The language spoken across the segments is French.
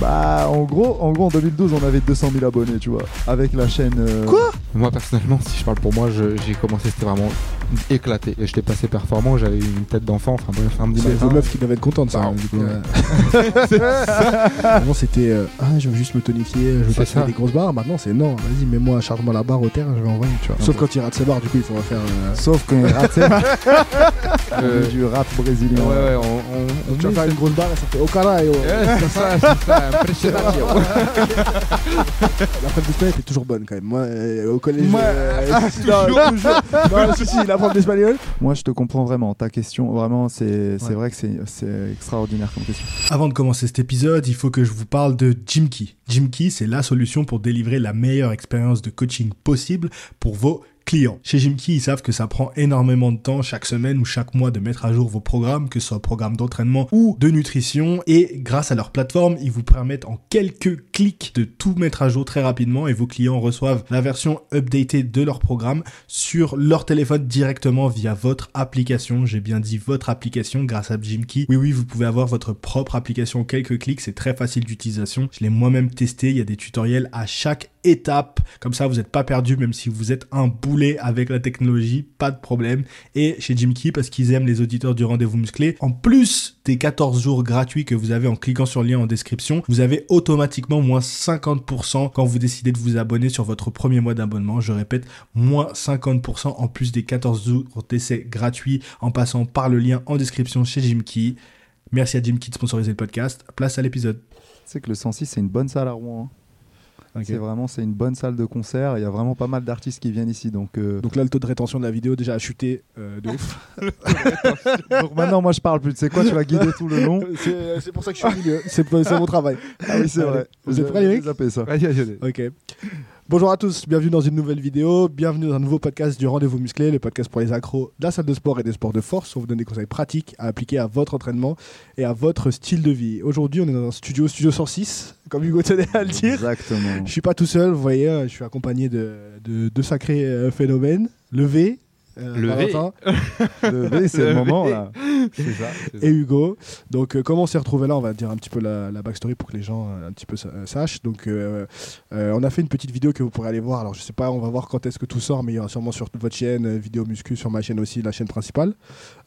Bah, en gros, en gros, en 2012, on avait 200 000 abonnés, tu vois, avec la chaîne. euh, Quoi? Moi personnellement, si je parle pour moi, j'ai commencé, c'était vraiment éclaté. Et j'étais passé performant, j'avais une tête d'enfant, enfin bref, samedi C'est matin. vos meufs qui doivent être contentes, ça. Bah, du coup, ouais. Avant, c'était euh, Ah, je veux juste me tonifier, je veux C'est pas faire ça. des grosses barres. Maintenant, c'est non, vas-y, mets-moi, charge-moi la barre au terre, je vais envoyer, tu vois. Sauf quand il rate ses barres, du coup, il faudra faire. euh, Sauf quand il rate ses barres. Euh, du rap Ouais, brésilien. ouais, on, on, on Tu vas met faire une grosse barre et ça fait au caralho. Ouais, c'est ça, c'est ça, impressionnant. La prof d'espagnol était toujours bonne quand même. Moi, euh, au collège. Moi, euh, ah, non, toujours. Non, si, si, la prof d'espagnol. Moi, je te comprends vraiment. Ta question, vraiment, c'est c'est Ouais. vrai que c'est- c'est extraordinaire comme question. Avant de commencer cet épisode, il faut que je vous parle de Jimkey. Jimkey, c'est la solution pour délivrer la meilleure expérience de coaching possible pour vos clients. Chez Jimkey, ils savent que ça prend énormément de temps chaque semaine ou chaque mois de mettre à jour vos programmes, que ce soit programme d'entraînement ou de nutrition. Et grâce à leur plateforme, ils vous permettent en quelques clics de tout mettre à jour très rapidement et vos clients reçoivent la version updatée de leur programme sur leur téléphone directement via votre application. J'ai bien dit votre application grâce à Jimkey. Oui, oui, vous pouvez avoir votre propre application en quelques clics. C'est très facile d'utilisation. Je l'ai moi-même testé. Il y a des tutoriels à chaque étape. Comme ça, vous n'êtes pas perdu, même si vous êtes un avec la technologie. Pas de problème. Et chez Jimkey, parce qu'ils aiment les auditeurs du rendez-vous musclé, en plus des 14 jours gratuits que vous avez en cliquant sur le lien en description, vous avez automatiquement moins 50% quand vous décidez de vous abonner sur votre premier mois d'abonnement. Je répète, moins 50% en plus des 14 jours d'essai gratuits en passant par le lien en description chez Jimkey. Merci à Jimkey de sponsoriser le podcast. Place à l'épisode. Tu sais que le 106, c'est une bonne salle à Rouen. hein. C'est vraiment c'est une bonne salle de concert. Il y a vraiment pas mal d'artistes qui viennent ici. Donc, euh, Donc là, le taux de rétention de la vidéo déjà a chuté euh, de ouf. donc maintenant, moi, je parle plus. Tu sais quoi Tu vas guider tout le long. C'est c'est pour ça que je suis au milieu. C'est c'est mon travail. Ah oui, c'est vrai. Vous êtes Je- prêts, zappé ça. Ok. Bonjour à tous, bienvenue dans une nouvelle vidéo, bienvenue dans un nouveau podcast du Rendez-vous Musclé, le podcast pour les accros de la salle de sport et des sports de force. On vous donne des conseils pratiques à appliquer à votre entraînement et à votre style de vie. Aujourd'hui, on est dans un studio, studio 106, comme Hugo tenait à le dire. Exactement. Je suis pas tout seul, vous voyez, je suis accompagné de de deux sacrés euh, phénomènes. Le V, euh, Le V. Valentin, Le V, c'est le Le moment V. là. C'est ça. c'est ça. et Hugo. Donc, euh, comment on s'est retrouvé là? On va dire un petit peu la, la backstory pour que les gens euh, un petit peu sa- euh, sachent. Donc, euh, euh, on a fait une petite vidéo que vous pourrez aller voir. Alors, je sais pas, on va voir quand est-ce que tout sort, mais il y aura sûrement sur votre chaîne euh, vidéo muscu, sur ma chaîne aussi, la chaîne principale.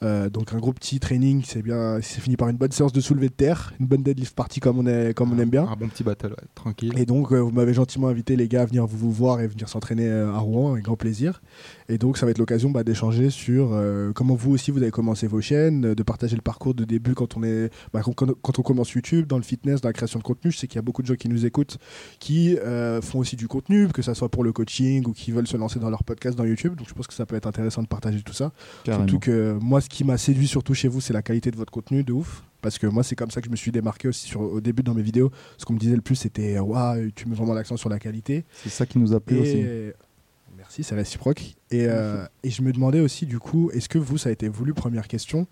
Euh, donc, un gros petit training, c'est bien, c'est fini par une bonne séance de soulevé de terre, une bonne deadlift party comme on est, comme on aime bien. Un bon petit battle, ouais, tranquille. Et donc, euh, vous m'avez gentiment invité, les gars, à venir vous, vous voir et venir s'entraîner euh, à Rouen, avec grand plaisir. Et donc, ça va être l'occasion bah, d'échanger sur euh, comment vous aussi, vous avez commencé vos chaînes, euh, de partager le parcours de début quand on, est, bah, quand, on commence YouTube, dans le fitness, dans la création de contenu. Je sais qu'il y a beaucoup de gens qui nous écoutent qui euh, font aussi du contenu, que ça soit pour le coaching ou qui veulent se lancer dans leur podcast dans YouTube. Donc, je pense que ça peut être intéressant de partager tout ça. Carrément. Surtout que moi, ce qui m'a séduit surtout chez vous, c'est la qualité de votre contenu de ouf. Parce que moi, c'est comme ça que je me suis démarqué aussi sur, au début dans mes vidéos. Ce qu'on me disait le plus, c'était Waouh, tu mets vraiment l'accent sur la qualité. C'est ça qui nous a plu aussi. Merci, c'est réciproque. Et, euh, et je me demandais aussi, du coup, est-ce que vous, ça a été voulu Première question.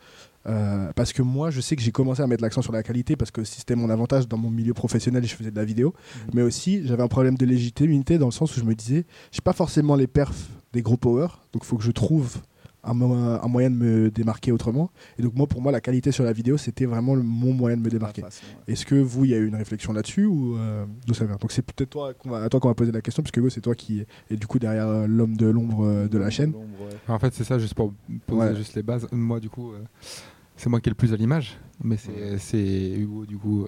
Euh, parce que moi, je sais que j'ai commencé à mettre l'accent sur la qualité parce que c'était mon avantage dans mon milieu professionnel et je faisais de la vidéo. Mais aussi, j'avais un problème de légitimité dans le sens où je me disais, j'ai pas forcément les perfs des gros power, donc il faut que je trouve un, mo- un moyen de me démarquer autrement. Et donc, moi, pour moi, la qualité sur la vidéo, c'était vraiment le- mon moyen de me démarquer. Est-ce que vous, il y a eu une réflexion là-dessus ou euh, d'où ça vient? Donc c'est peut-être toi qu'on va, à toi qu'on va poser la question, parce que Hugo, c'est toi qui est du coup derrière euh, l'homme de l'ombre euh, de la chaîne. En fait, c'est ça, juste pour poser Ouais. juste les bases. Moi, du coup, euh, c'est moi qui ai le plus à l'image. Mais c'est Hugo, du coup, euh,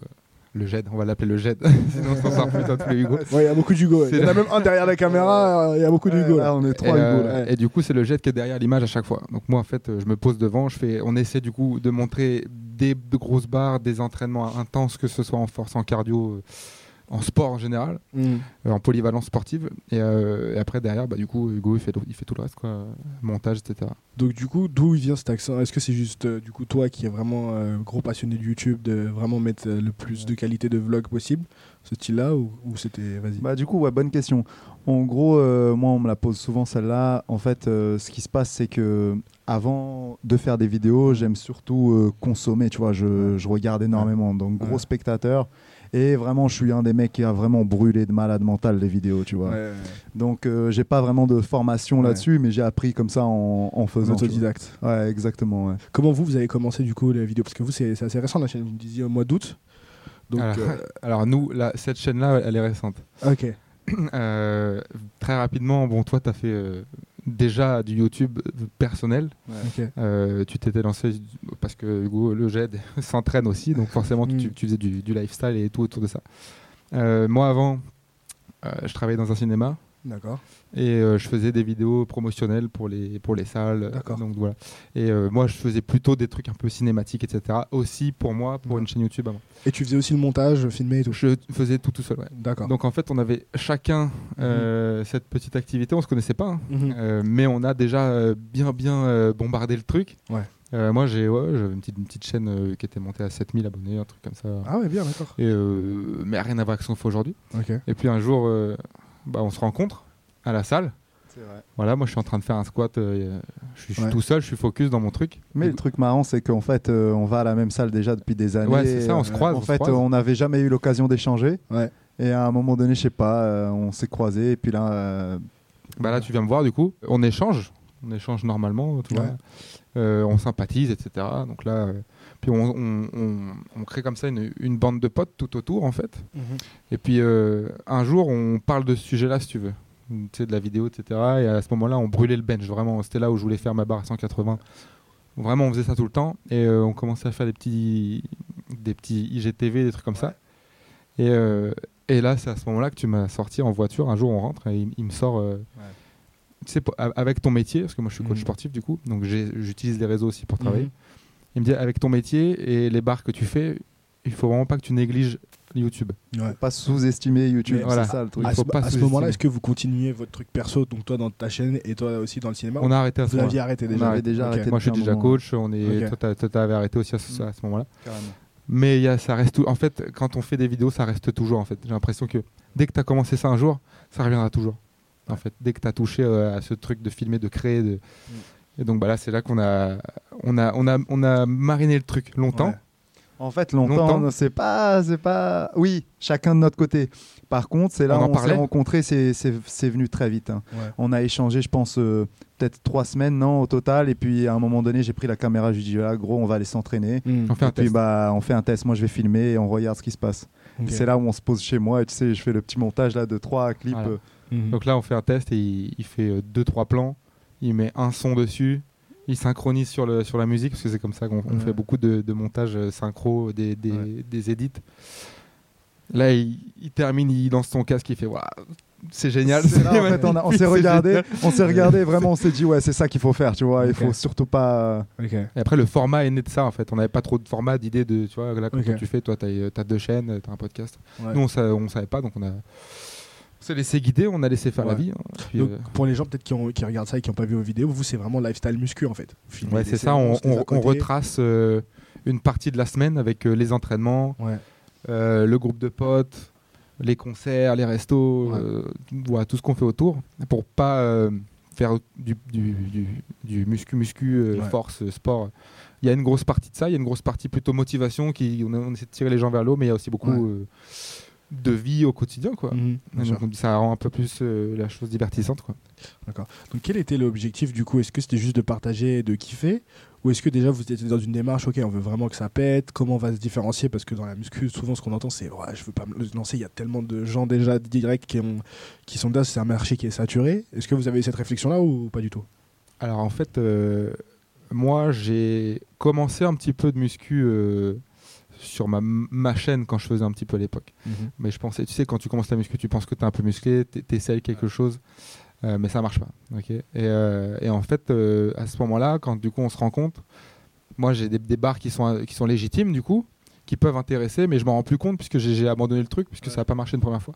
le GED. On va l'appeler le GED. Sinon, on s'en sort plus tous les Hugo. Ouais, il y a beaucoup d'Hugo. Il y en a même un derrière la caméra, euh, il y a beaucoup d'Hugo. Là, là. on est Et, trois euh, Hugo là. ouais. et du coup, c'est le jet qui est derrière l'image à chaque fois. Donc moi, en fait, euh, je me pose devant, je fais, on essaie du coup de montrer des de grosses barres, des entraînements intenses, que ce soit en force, en cardio, euh, en sport en général, Mm. euh, en polyvalence sportive. Et, euh, et après derrière, bah, du coup, Hugo il fait, il fait tout le reste, quoi, montage, etc. Donc du coup, d'où il vient cet accent? Est-ce que c'est juste euh, du coup toi qui es vraiment euh, gros passionné de YouTube, de vraiment mettre euh, le plus de qualité de vlog possible, ce style-là, ou, ou c'était vas-y Bah du coup, ouais, bonne question. En gros, euh, moi, on me la pose souvent celle-là. En fait, euh, ce qui se passe, c'est que avant de faire des vidéos, j'aime surtout euh, consommer. Tu vois, je, je regarde énormément. Donc gros Ouais. spectateur. Et vraiment, je suis un des mecs qui a vraiment brûlé de malade mental les vidéos, tu vois. Ouais, Donc, euh, j'ai pas vraiment de formation Ouais. là-dessus, mais j'ai appris comme ça en, en faisant. autodidacte. Ouais, exactement. ouais. Comment vous, vous avez commencé du coup la vidéo Parce que vous, c'est c'est assez récent la chaîne, vous me disiez au mois d'août. Donc, alors, euh, alors nous, là, cette chaîne-là, elle est récente. ok. Euh, très rapidement, bon, toi, tu as fait euh, déjà du YouTube personnel. Euh, tu t'étais lancé parce que Hugo Le GED s'entraîne aussi, donc forcément, tu, Mm. tu faisais du, du lifestyle et tout autour de ça. Euh, moi, avant, euh, je travaillais dans un cinéma. D'accord. Et euh, je faisais des vidéos promotionnelles pour les, pour les salles. D'accord. Donc voilà. Et euh, moi, je faisais plutôt des trucs un peu cinématiques, etc. Aussi pour moi, pour Ouais. une chaîne YouTube avant. Et tu faisais aussi le montage, filmer et tout. Je faisais tout tout seul. ouais. D'accord. Donc en fait, on avait chacun euh, cette petite activité. On se connaissait pas, hein. Mhm. Euh, mais on a déjà euh, bien bien euh, bombardé le truc. Ouais. Euh, moi, j'ai ouais, une petite, une petite chaîne euh, qui était montée à 7000 abonnés, un truc comme ça. Ah ouais, bien, d'accord. Et, euh, mais rien à voir avec ce qu'on fait aujourd'hui. Ok. Et puis un jour, euh, bah, on se rencontre à la salle. Vrai. Voilà, moi je suis en train de faire un squat. euh, je suis, je suis Ouais. tout seul, je suis focus dans mon truc. Mais le truc marrant, c'est qu'en fait, euh, on va à la même salle déjà depuis des années. Ouais, c'est ça, on se Euh, croise, En on fait, croise. on n'avait jamais eu l'occasion d'échanger. Ouais. Et à un moment donné, je sais pas, euh, on s'est croisés. Et puis là, euh, Bah là, tu viens me voir du coup. On échange, on échange normalement, tu Ouais. vois. Euh, on sympathise, etc. Donc là, euh, puis on, on- on- on crée comme ça une, une bande de potes tout autour en fait. Et puis euh, un jour, on parle de ce sujet-là, si tu veux. Tu sais, de la vidéo, etc. Et à ce moment-là, on brûlait le bench. Vraiment, c'était là où je voulais faire ma barre à 180. Vraiment, on faisait ça tout le temps. Et euh, on commençait à faire des petits, des petits IGTV, des trucs comme ça. Et, euh, et là, c'est à ce moment-là que tu m'as sorti en voiture. Un jour, on rentre et il, il me sort. euh, Tu sais, avec ton métier, parce que moi je suis coach Mhm. sportif du coup, donc j'utilise les réseaux aussi pour travailler. Mhm. Il me dit avec ton métier et les barres que tu fais, il faut vraiment pas que tu négliges YouTube. Ouais. faut pas sous-estimer YouTube. Mais c'est voilà. ça le truc. À, Il faut ce, pas à ce sous-estimer. moment-là, est-ce que vous continuez votre truc perso, donc toi dans ta chaîne et toi aussi dans le cinéma On a arrêté à ce Vous moment-là. l'aviez arrêté On déjà déjà Ok. arrêté Moi je suis déjà moment. coach, on est, toi t'avais arrêté aussi à ce, moment-là. Carrément. Mais il y a, ça reste tout. En fait, quand on fait des vidéos, ça reste toujours. En fait, j'ai l'impression que dès que tu as commencé ça un jour, ça reviendra toujours. En fait, dès que tu as touché euh, à ce truc de filmer, de créer, de... Mm. Et donc bah là, c'est là qu'on a, on a, on a, on a mariné le truc longtemps. Ouais. En fait, longtemps, Longtemps. c'est pas, c'est pas. Oui, chacun de notre côté. Par contre, c'est là On où en on s'est rencontrés, c'est, c'est, c'est venu très vite. hein. Ouais. On a échangé, je pense, euh, peut-être trois semaines, non, au total. Et puis à un moment donné, j'ai pris la caméra, je lui ai dit, voilà, gros, on va aller s'entraîner. Mhm. On fait un et puis test. bah, on fait un test. Moi, je vais filmer et on regarde ce qui se passe. C'est là où on se pose chez moi. Et tu sais, je fais le petit montage là de trois clips. Voilà. euh, Mhm. Donc là, on fait un test et il, il fait euh, deux, trois plans. Il met un son dessus. Il synchronise sur, le, sur la musique parce que c'est comme ça qu'on Ouais. fait beaucoup de, de montage euh, synchro, des, des, Ouais. des edits. Là, il, il termine, il lance son casque, il fait Waouh, c'est génial. Là, en fait, on, a- on s'est regardé, on s'est regardé, vraiment, on s'est dit, ouais, c'est ça qu'il faut faire, tu vois. Il faut surtout pas. Ok. Et après, le format est né de ça, en fait. On n'avait pas trop de format, d'idées de, tu vois, là, comme Ok. toi, tu fais, toi, tu as, deux chaînes, tu as un podcast. Ouais. Nous, on sa- on savait pas, donc on a. On s'est laissé guider, on a laissé faire la vie. hein. Puis, Donc, euh, pour les gens peut-être qui, regardent ça et qui n'ont pas vu vos vidéos, vous c'est vraiment lifestyle muscu en fait. Ouais, c'est ça, on, retrace euh, une partie de la semaine avec euh, les entraînements, Ouais. le groupe de potes, les concerts, les restos, voilà, tout ce qu'on fait autour, pour pas faire du, du, du, du muscu, muscu, force, sport. Il y a une grosse partie de ça, il y a une grosse partie plutôt motivation, qui, on, on essaie de tirer les gens vers l'eau, mais il y a aussi beaucoup de vie au quotidien. Quoi. Mhm, donc, ça rend un peu plus euh, la chose divertissante. Quoi. Donc quel était l'objectif du coup? Est-ce que c'était juste de partager et de kiffer? Ou est-ce que déjà vous étiez dans une démarche, ok, on veut vraiment que ça pète? Comment on va se différencier? Parce que dans la muscu, souvent ce qu'on entend c'est ouais, je veux pas me lancer, il y a tellement de gens déjà directs qui, ont, qui sont là, c'est un marché qui est saturé. Est-ce que vous avez eu cette réflexion-là ou pas du tout? Alors en fait, euh, moi j'ai commencé un petit peu de muscu euh, sur ma, ma chaîne quand je faisais un petit peu à l'époque. Mais je pensais, tu sais, quand tu commences la muscu, tu penses que tu es un peu musclé, tu essayes quelque chose, euh, mais ça marche pas. ok? Et, euh, et en fait, euh, à ce moment-là, quand du coup on se rend compte, moi j'ai des, des barres qui sont, qui sont légitimes du coup, qui peuvent intéresser, mais je m'en rends plus compte puisque j'ai abandonné le truc, puisque Ouais. ça n'a pas marché une première fois.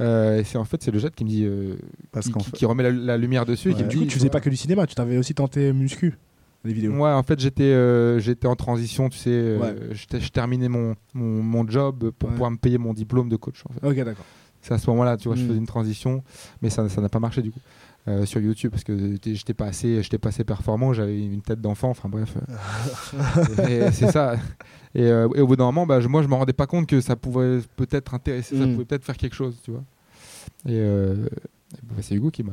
Euh, et c'est en fait c'est le jet qui me dit, euh, Parce qui, qu'en qui- fait- qui remet la, la lumière dessus et qui me Du dit. coup, tu faisais pas que du cinéma, tu t'avais aussi tenté muscu, les vidéos. Ouais, en fait, j'étais euh, j'étais en transition, tu sais. euh, Ouais. Je terminais mon, mon, mon job pour Ouais. pouvoir me payer mon diplôme de coach. En fait. Ok, d'accord. C'est à ce moment-là, tu vois, je Mm. faisais une transition, mais ça ça n'a pas marché du coup. euh, sur YouTube parce que j'étais- pas assez j'étais pas assez performant j'avais une tête d'enfant enfin bref euh. Et c'est ça et, euh, et au bout d'un moment bah, je- moi je me rendais pas compte que ça pouvait peut-être intéresser ça Mm. pouvait peut-être faire quelque chose tu vois et, euh, et bah, c'est Hugo qui m'a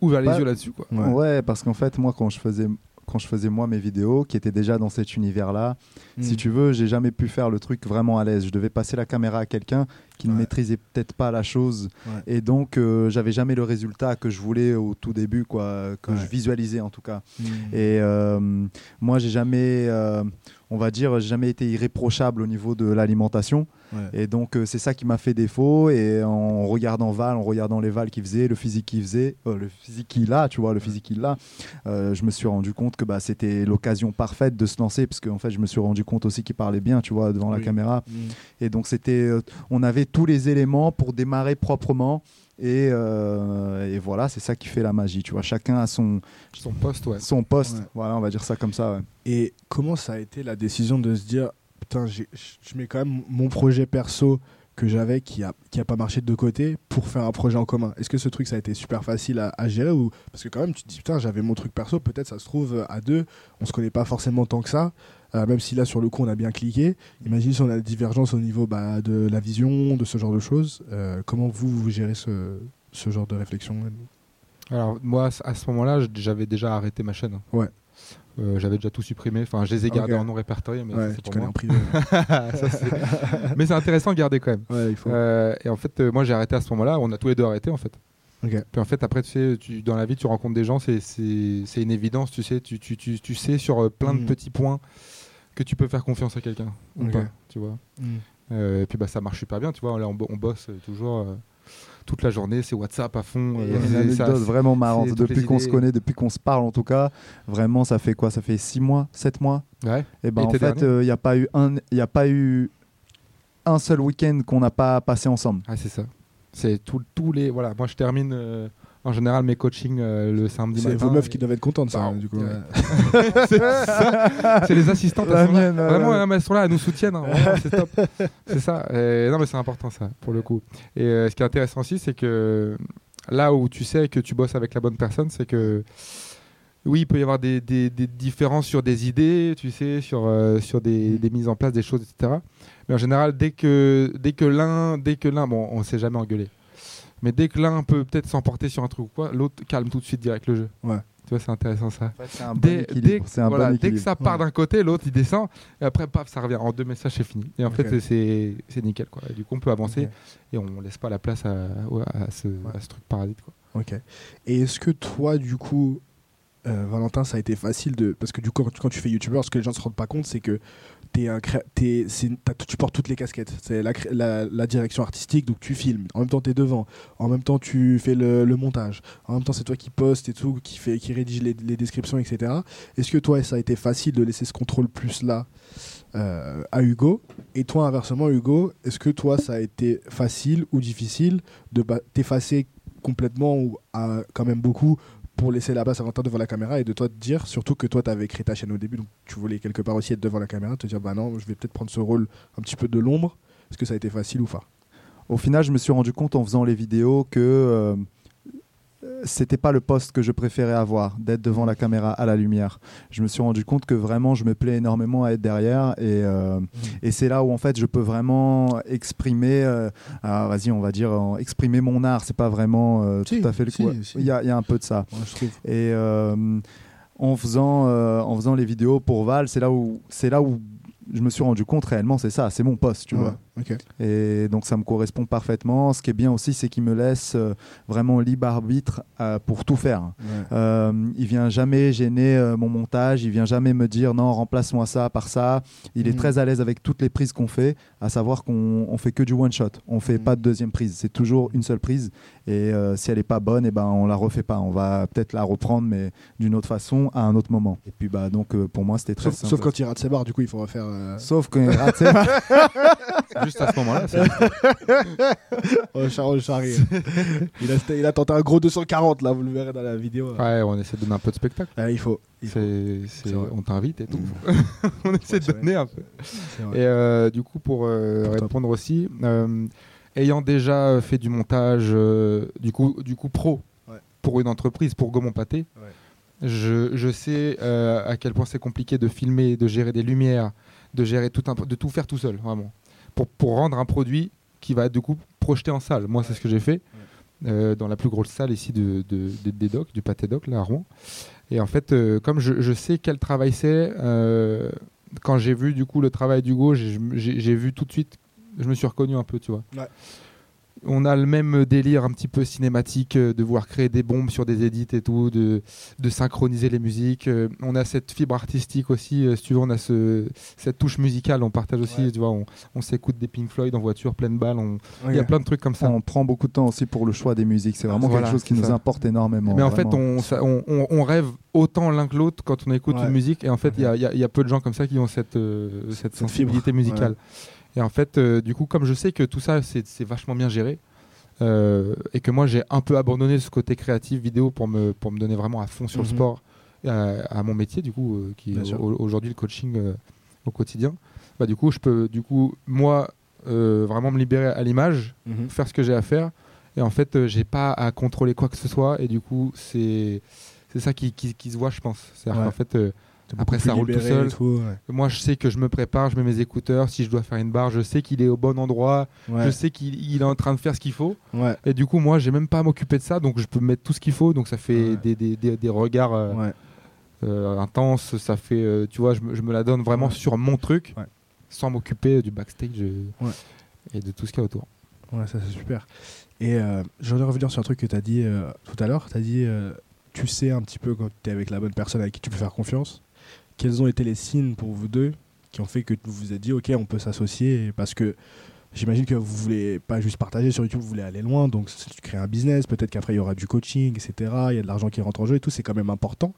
ouvert les Bah, yeux là-dessus quoi Ouais. Ouais, parce qu'en fait, moi, quand je faisais, quand je faisais moi mes vidéos, qui étaient déjà dans cet univers-là. Hmm. Si tu veux, j'ai jamais pu faire le truc vraiment à l'aise. Je devais passer la caméra à quelqu'un qui ne maîtrisait peut-être pas la chose. Ouais. Et donc, euh, j'avais jamais le résultat que je voulais au tout début, quoi, que Ouais. je visualisais en tout cas. Hmm. Et euh, moi, j'ai jamais, euh, on va dire, jamais été irréprochable au niveau de l'alimentation. Ouais. Et donc, euh, c'est ça qui m'a fait défaut. Et en regardant Val, en regardant les Val qu'il faisait, le physique qu'il faisait, euh, le physique qu'il a, tu vois, le physique qu'il a, euh, je me suis rendu compte que bah, c'était l'occasion parfaite de se lancer. Parce qu'en fait, je me suis rendu compte aussi qu'il parlait bien, tu vois, devant la caméra. Hmm. Et donc, c'était, on avait tous les éléments pour démarrer proprement. Et, et voilà, c'est ça qui fait la magie, tu vois. Chacun a son, Son poste, ouais. son poste. Ouais. Voilà, on va dire ça comme ça. ouais. Et comment ça a été la décision de se dire putain, je mets quand même mon projet perso que j'avais qui a, qui a pas marché de deux côtés pour faire un projet en commun? Est-ce que ce truc ça a été super facile à, à gérer ou parce que quand même tu te dis putain j'avais mon truc perso peut-être ça se trouve à deux on se connaît pas forcément tant que ça euh, même si là sur le coup on a bien cliqué imagine si on a des divergences au niveau bah, de la vision de ce genre de choses Euh, comment vous, vous gérez ce, ce genre de réflexion Alors, moi, à ce moment-là, j'avais déjà arrêté ma chaîne. Ouais. Euh, j'avais déjà tout supprimé. Enfin, je les ai gardés en non répertorié, mais ouais ça, tu connais moi. en privé Ça, mais c'est intéressant de garder quand même. ouais il faut Euh, et en fait, euh, moi, j'ai arrêté à ce moment-là. On a tous les deux arrêté, en fait. Puis en fait, après, tu sais, tu, dans la vie, tu rencontres des gens, c'est- une évidence, tu sais, tu, tu, tu, tu sais sur plein Mm. de petits points que tu peux faire confiance à quelqu'un ou Ok. pas, tu vois. Euh, et puis bah, ça marche super bien, tu vois. Là, on, bo- on bosse toujours toute la journée, c'est WhatsApp à fond. Il euh, y a une anecdote vraiment marrante. Depuis qu'on se connaît, depuis qu'on se parle en tout cas, vraiment, ça fait quoi? Ça fait 6 mois, 7 mois? Ouais. Et ben en fait, il n'y a pas eu un, il a pas eu un seul week-end qu'on n'a pas passé ensemble. Ah, c'est ça. C'est tous les. Voilà, moi je termine euh, en général mes coachings euh, le samedi c'est matin. vos meufs et- qui doivent être contentes ça Bah, du coup ouais. ouais. c'est ça. C'est les assistantes. La elles là. mienne, ouais, Vraiment, ouais. hein, elles sont là, elles nous soutiennent. hein, c'est top. C'est ça. Et non, mais c'est important ça, pour le coup. Et euh, ce qui est intéressant aussi, c'est que là où tu sais que tu bosses avec la bonne personne, c'est que oui, il peut y avoir des, des- des différences sur des idées, tu sais, sur, euh, sur des, des mises en place, des choses, etc. Mais en général, dès que, dès que l'un, dès que l'un, bon, on s'est jamais engueulé. Mais dès que l'un peut peut-être s'emporter sur un truc ou quoi, l'autre calme tout de suite direct le jeu. Ouais. Tu vois, c'est intéressant ça. C'est un bon Dès, équilibre. dès, C'est un voilà, bon dès que ça part Ouais. d'un côté, l'autre il descend, et après, paf, ça revient. En deux messages, c'est fini. Et en fait, c'est c'est nickel. Quoi. Et du coup, on peut avancer et on laisse pas la place à, ce, à ce truc parasite. Quoi. Ok. Et est-ce que toi, du coup, euh, Valentin, ça a été facile de. Parce que du coup, quand tu, quand tu fais youtubeur, ce que les gens ne se rendent pas compte, c'est que t'es- tu portes toutes les casquettes. C'est la, direction artistique, donc tu filmes. En même temps, tu es devant. En même temps, tu fais le, montage. En même temps, c'est toi qui poste et tout, qui, fait, qui rédige les, descriptions, etc. Est-ce que toi, ça a été facile de laisser ce contrôle plus-là euh, à Hugo? Et toi, inversement, Hugo, est-ce que toi, ça a été facile ou difficile de t'effacer complètement ou quand même beaucoup pour laisser la place à Valentin devant la caméra et de toi te dire, surtout que toi tu avais créé ta chaîne au début, donc tu voulais quelque part aussi être devant la caméra, te dire bah non, je vais peut-être prendre ce rôle un petit peu de l'ombre. Est-ce que ça a été facile ou pas? Au final, je me suis rendu compte en faisant les vidéos que euh, c'était pas le poste que je préférais avoir, d'être devant la caméra à la lumière. Je me suis rendu compte que vraiment, je me plais énormément à être derrière et, euh, et c'est là où en fait je peux vraiment exprimer, euh, ah, vas-y, on va dire, euh, exprimer mon art. C'est pas vraiment euh, Si, tout à fait le coup. si. Il y, a- il y a un peu de ça. Je trouve. Et en, faisant, en faisant les vidéos pour Val, c'est là où, c'est là où je me suis rendu compte réellement, c'est ça, c'est mon poste, tu Ouais, vois. Et donc ça me correspond parfaitement. Ce qui est bien aussi, c'est qu'il me laisse euh, vraiment libre arbitre euh, pour tout faire. Ouais. Euh, il vient jamais gêner euh, mon montage, il vient jamais me dire non, remplace-moi ça par ça. Il est Mhm. très à l'aise avec toutes les prises qu'on fait, à savoir qu'on on fait que du one shot. On fait Mhm. pas de deuxième prise, c'est toujours une seule prise. Et euh, si elle est pas bonne, et ben on la refait pas. On va peut-être la reprendre, mais d'une autre façon, à un autre moment. Et puis bah donc euh, pour moi c'était très Sauf, simple. sauf quand il rate ses barres, du coup il faut refaire. Sauf quand il rate ses Juste à ce moment-là, oh, Charles Charry. il, a, il a tenté un gros 240 là, vous le verrez dans la vidéo. ouais, on essaie de donner un peu de spectacle. Il faut. Il on t'invite et tout. on essaie Ouais, de donner un peu. Et euh, du coup, pour euh, Pour toi. répondre aussi, euh, ayant déjà fait du montage euh, du, coup, du coup pro Ouais. pour une entreprise, pour Gaumont Pâté, Ouais. je, je sais euh, à quel point c'est compliqué de filmer, de gérer des lumières, de gérer tout un, de tout faire tout seul, vraiment, pour, pour rendre un produit qui va du coup projeté en salle. Moi, c'est ce que j'ai fait. dans la plus grosse salle ici de, des docks, du pâté doc, là à Rouen. Et en fait, comme je, sais quel travail c'est, quand j'ai vu du coup le travail d'Hugo, j'ai vu tout de suite, je me suis reconnu un peu, tu vois. Ouais on a le même délire un petit peu cinématique euh, de voir créer des bombes sur des édits et tout, de, synchroniser les musiques. Euh, on a cette fibre artistique aussi, euh, si tu veux, on a cette touche musicale, on partage aussi, tu vois, on, s'écoute des Pink Floyd en voiture, pleine balle, il y a plein de trucs comme ça. On prend beaucoup de temps aussi pour le choix des musiques, c'est vraiment quelque chose qui nous importe énormément. Mais en fait, on, rêve autant l'un que l'autre quand on écoute une musique, et en fait, il y, a peu de gens comme ça qui ont cette, sensibilité musicale. Et en fait, euh, du coup, comme je sais que tout ça, c'est vachement bien géré, euh, et que moi, j'ai un peu abandonné ce côté créatif vidéo pour me, pour me donner vraiment à fond sur le mhm. sport, à, mon métier, du coup, euh, qui est aujourd'hui le coaching au quotidien, bah, du coup, je peux, du coup, moi, vraiment me libérer à l'image, mhm. faire ce que j'ai à faire. Et en fait, j'ai pas à contrôler quoi que ce soit. Et du coup, c'est ça qui, qui, se voit, je pense. C'est-à-dire qu'en fait, après, ça roule tout seul. Moi, je sais que je me prépare, je mets mes écouteurs. Si je dois faire une barre, je sais qu'il est au bon endroit. Je sais qu'il est en train de faire ce qu'il faut. Et du coup, moi, j'ai même pas à m'occuper de ça. Donc, je peux mettre tout ce qu'il faut. Donc, ça fait des, des, des, regards euh, euh, intenses. Ça fait, euh, tu vois, je me, je me, la donne vraiment sur mon truc sans m'occuper du backstage et de tout ce qu'il y a autour. Ouais, ça, c'est super. Et je voudrais revenir sur un truc que tu as dit tout à l'heure. Tu as dit tu sais un petit peu quand tu es avec la bonne personne avec qui tu peux faire confiance quels ont été les signes pour vous deux qui ont fait que vous vous êtes dit, ok, on peut s'associer Parce que j'imagine que vous voulez pas juste partager sur YouTube, vous voulez aller loin, donc tu crées un business, peut-être qu'après il y aura du coaching, etc. Il y a de l'argent qui rentre en jeu et tout, c'est quand même important.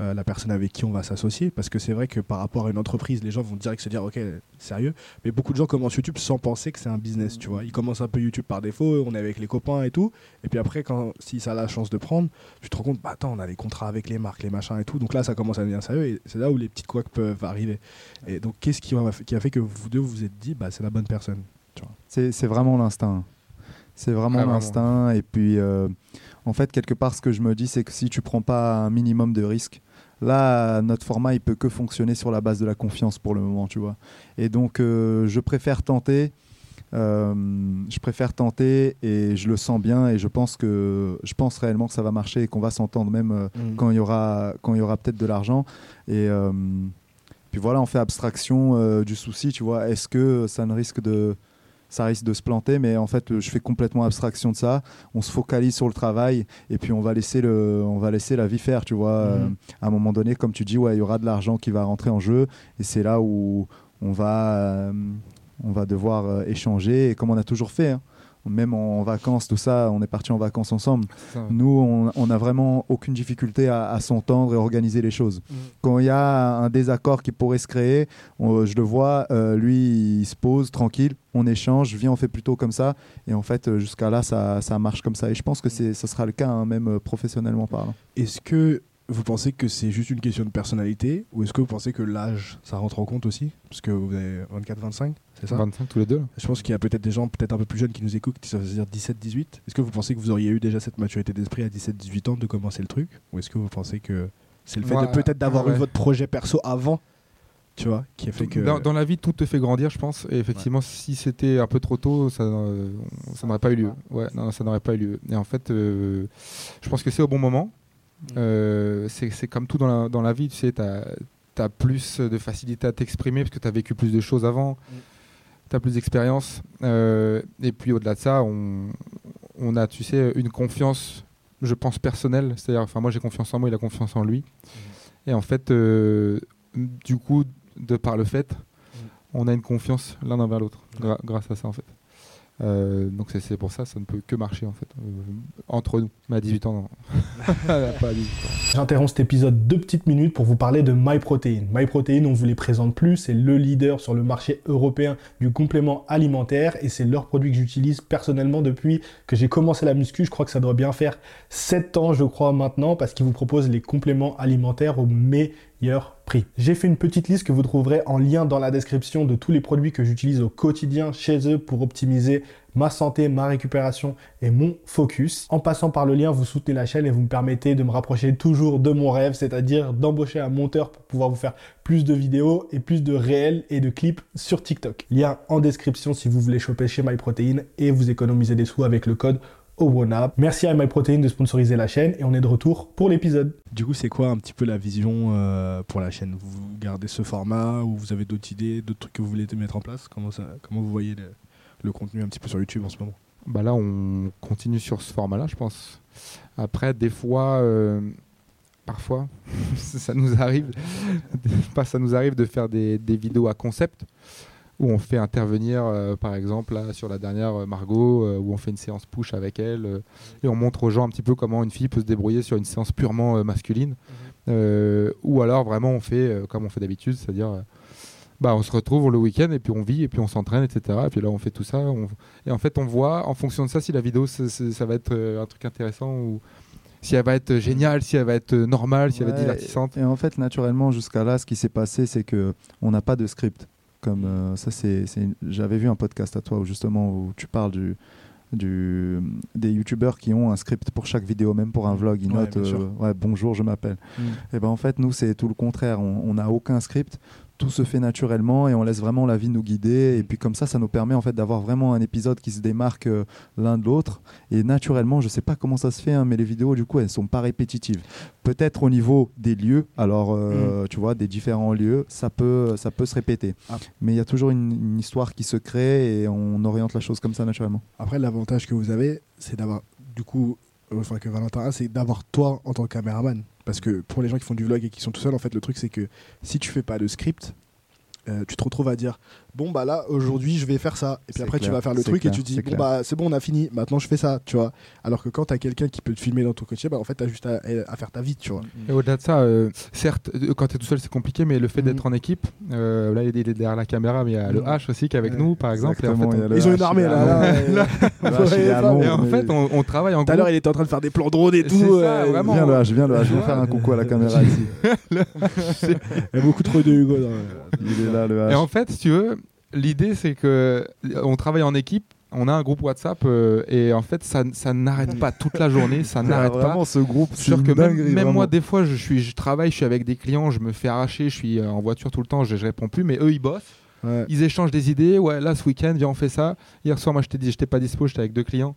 Euh, la personne avec qui on va s'associer. Parce que c'est vrai que par rapport à une entreprise, les gens vont direct se dire, ok, sérieux. Mais beaucoup de gens commencent YouTube sans penser que c'est un business, tu vois. Ils commencent un peu YouTube par défaut, on est avec les copains et tout. Et puis après, quand, si ça a la chance de prendre, tu te rends compte, bah attends, on a des contrats avec les marques, les machins et tout. Donc là, ça commence à devenir sérieux et c'est là où les petites couacs peuvent arriver. Et donc, qu'est-ce qui, a fait que vous deux vous êtes dit, bah c'est la bonne personne C'est vraiment l'instinct. C'est vraiment l'instinct. Et puis. Euh, en fait, quelque part, ce que je me dis, c'est que si tu prends pas un minimum de risques, là, notre format, il peut que fonctionner sur la base de la confiance pour le moment, tu vois. Et donc, euh, je préfère tenter. Euh, je préfère tenter et je le sens bien et je pense que je pense réellement que ça va marcher et qu'on va s'entendre même mm. quand il y aura quand il y aura peut-être de l'argent et puis voilà on fait abstraction du souci tu vois est-ce que ça ne risque de ça risque de se planter, mais en fait, je fais complètement abstraction de ça. On se focalise sur le travail et puis on va laisser, le, on va laisser la vie faire, tu vois. Mhm. Euh, à un moment donné, comme tu dis, ouais, il y aura de l'argent qui va rentrer en jeu et c'est là où on va, euh, on va devoir euh, échanger et comme on a toujours fait. Hein même en vacances, tout ça, on est parti en vacances ensemble. Nous, on n'a vraiment aucune difficulté à, s'entendre et organiser les choses. Mm. Quand il y a un désaccord qui pourrait se créer, je le vois, euh, lui, il se pose tranquille, on échange, viens, on fait plutôt comme ça. Et en fait, jusqu'à là, ça, ça, marche comme ça. Et je pense que ce sera le cas, hein, même euh, professionnellement parlant. Est-ce que vous pensez que c'est juste une question de personnalité ou est-ce que vous pensez que l'âge, ça rentre en compte aussi Parce que vous avez 24-25 25 tous les deux. Je pense qu'il y a peut-être des gens peut-être un peu plus jeunes qui nous écoutent, qui savent dire 17-18. Est-ce que vous pensez que vous auriez eu déjà cette maturité d'esprit à 17-18 ans de commencer le truc Ou est-ce que vous pensez que c'est le fait de peut-être d'avoir eu votre projet perso avant tu vois, qui a fait que... Dans, la vie, tout te fait grandir, je pense. Et effectivement, si c'était un peu trop tôt, ça, ça n'aurait pas eu lieu. Ouais, non, ça n'aurait pas eu lieu. Et en fait, euh, je pense que c'est au bon moment. Mm. Euh, c'est comme tout dans la, dans la vie, tu sais, tu as, plus de facilité à t'exprimer parce que tu as vécu plus de choses avant. Mm plus d'expérience. Euh, et puis au-delà de ça, on, on, a, tu sais, une confiance, je pense, personnelle. C'est-à-dire, enfin, moi j'ai confiance en moi, il a confiance en lui. Mmh. Et en fait, euh, du coup, de par le fait, mmh. on a une confiance l'un envers l'autre, grâce à ça en fait. Euh, donc c'est pour ça, ça ne peut que marcher en fait euh, entre nous. Mais à 18 ans, non. J'interromps cet épisode deux petites minutes pour vous parler de MyProtein. MyProtein, on vous les présente plus, c'est le leader sur le marché européen du complément alimentaire et c'est leur produit que j'utilise personnellement depuis que j'ai commencé la muscu. Je crois que ça doit bien faire 7 ans, je crois maintenant, parce qu'ils vous proposent les compléments alimentaires au meilleur prix. J'ai fait une petite liste que vous trouverez en lien dans la description de tous les produits que j'utilise au quotidien chez eux pour optimiser ma santé, ma récupération et mon focus. En passant par le lien, vous soutenez la chaîne et vous me permettez de me rapprocher toujours de mon rêve, c'est-à-dire d'embaucher un monteur pour pouvoir vous faire plus de vidéos et plus de réels et de clips sur TikTok. Lien en description si vous voulez choper chez MyProtein et vous économiser des sous avec le code OneUp. Merci à MyProtein de sponsoriser la chaîne et on est de retour pour l'épisode. Du coup, c'est quoi un petit peu la vision euh, pour la chaîne? Vous gardez ce format ou vous avez d'autres idées, d'autres trucs que vous voulez mettre en place? Comment, ça, comment vous voyez le, le contenu un petit peu sur YouTube en ce moment bah là, on continue sur ce format-là, je pense. Après, des fois, euh, parfois, ça nous arrive, pas ça nous arrive de faire des, des, vidéos à concept où on fait intervenir, euh, par exemple, là, sur la dernière euh, Margot, euh, où on fait une séance push avec elle et on montre aux gens un petit peu comment une fille peut se débrouiller sur une séance purement masculine. Euh, ou alors vraiment on fait comme on fait d'habitude, c'est-à-dire bah, on se retrouve le week-end et puis on vit et puis on s'entraîne, etc. Et puis là on fait tout ça. on- Et en fait on voit en fonction de ça si la vidéo ça va être euh, un truc intéressant ou si elle va être géniale, si elle va être euh, normale, si elle va être divertissante. Et en fait, naturellement, jusqu'à là, ce qui s'est passé, c'est que on n'a pas de script. Comme euh, ça, c'est, j'avais vu un podcast à toi où justement où tu parles du, du des youtubeurs qui ont un script pour chaque vidéo, même pour un vlog, ils Ouais, notent euh, ouais, bonjour, je m'appelle. Et ben en fait, nous, c'est tout le contraire. On on n'a aucun script. Tout se fait naturellement et on laisse vraiment la vie nous guider. Et puis comme ça, ça nous permet en fait d'avoir vraiment un épisode qui se démarque euh, l'un de l'autre. Et naturellement, je sais pas comment ça se fait, hein, mais les vidéos, du coup, elles sont pas répétitives. Peut-être au niveau des lieux, alors euh, tu vois, des différents lieux, ça peut, ça peut se répéter. Ah. Mais il y a toujours une, une histoire qui se crée et on oriente la chose comme ça naturellement. Après, l'avantage que vous avez, c'est d'avoir, du coup, enfin que Valentin a, c'est d'avoir toi en tant que caméraman. Parce que pour les gens qui font du vlog et qui sont tout seuls, en fait, le truc, c'est que si tu fais pas de script, euh, tu te retrouves à dire bon bah là aujourd'hui je vais faire ça et puis après tu vas faire le truc clair, et tu te dis bon clair. bah c'est bon on a fini maintenant je fais ça tu vois alors que quand t'as quelqu'un qui peut te filmer dans ton quotidien bah en fait t'as juste à, à faire ta vie tu vois Et au-delà de ça, euh, certes, euh, quand tu es tout seul, c'est compliqué, mais le fait d'être en équipe, euh, là, il est derrière la caméra, mais il y a le Mhm. H aussi qui est avec Ouais, nous, par exemple. Et en fait, on- ils ont une armée là, là, et en fait, on, on travaille en tout à l'heure il était en train de faire des plans drone et tout ça, vraiment. Viens le H, viens le H, je vais faire un coucou à la caméra ici. il y a beaucoup trop de Hugo Il est là le H. Et en fait, si tu veux, l'idée c'est que on travaille en équipe, on a un groupe WhatsApp euh, et en fait ça, ça n'arrête pas toute la journée, ça Ah, n'arrête pas. vraiment ce groupe, c'est Sûr que même, dinguerie, même moi des fois je suis je travaille, je suis avec des clients, je me fais arracher, je suis euh, en voiture tout le temps, je, je réponds plus, mais eux ils bossent, Ouais. ils échangent des idées. Ouais, là ce week-end, viens on fait ça. Hier soir, moi je t'ai dit, j'étais pas dispo, j'étais avec deux clients.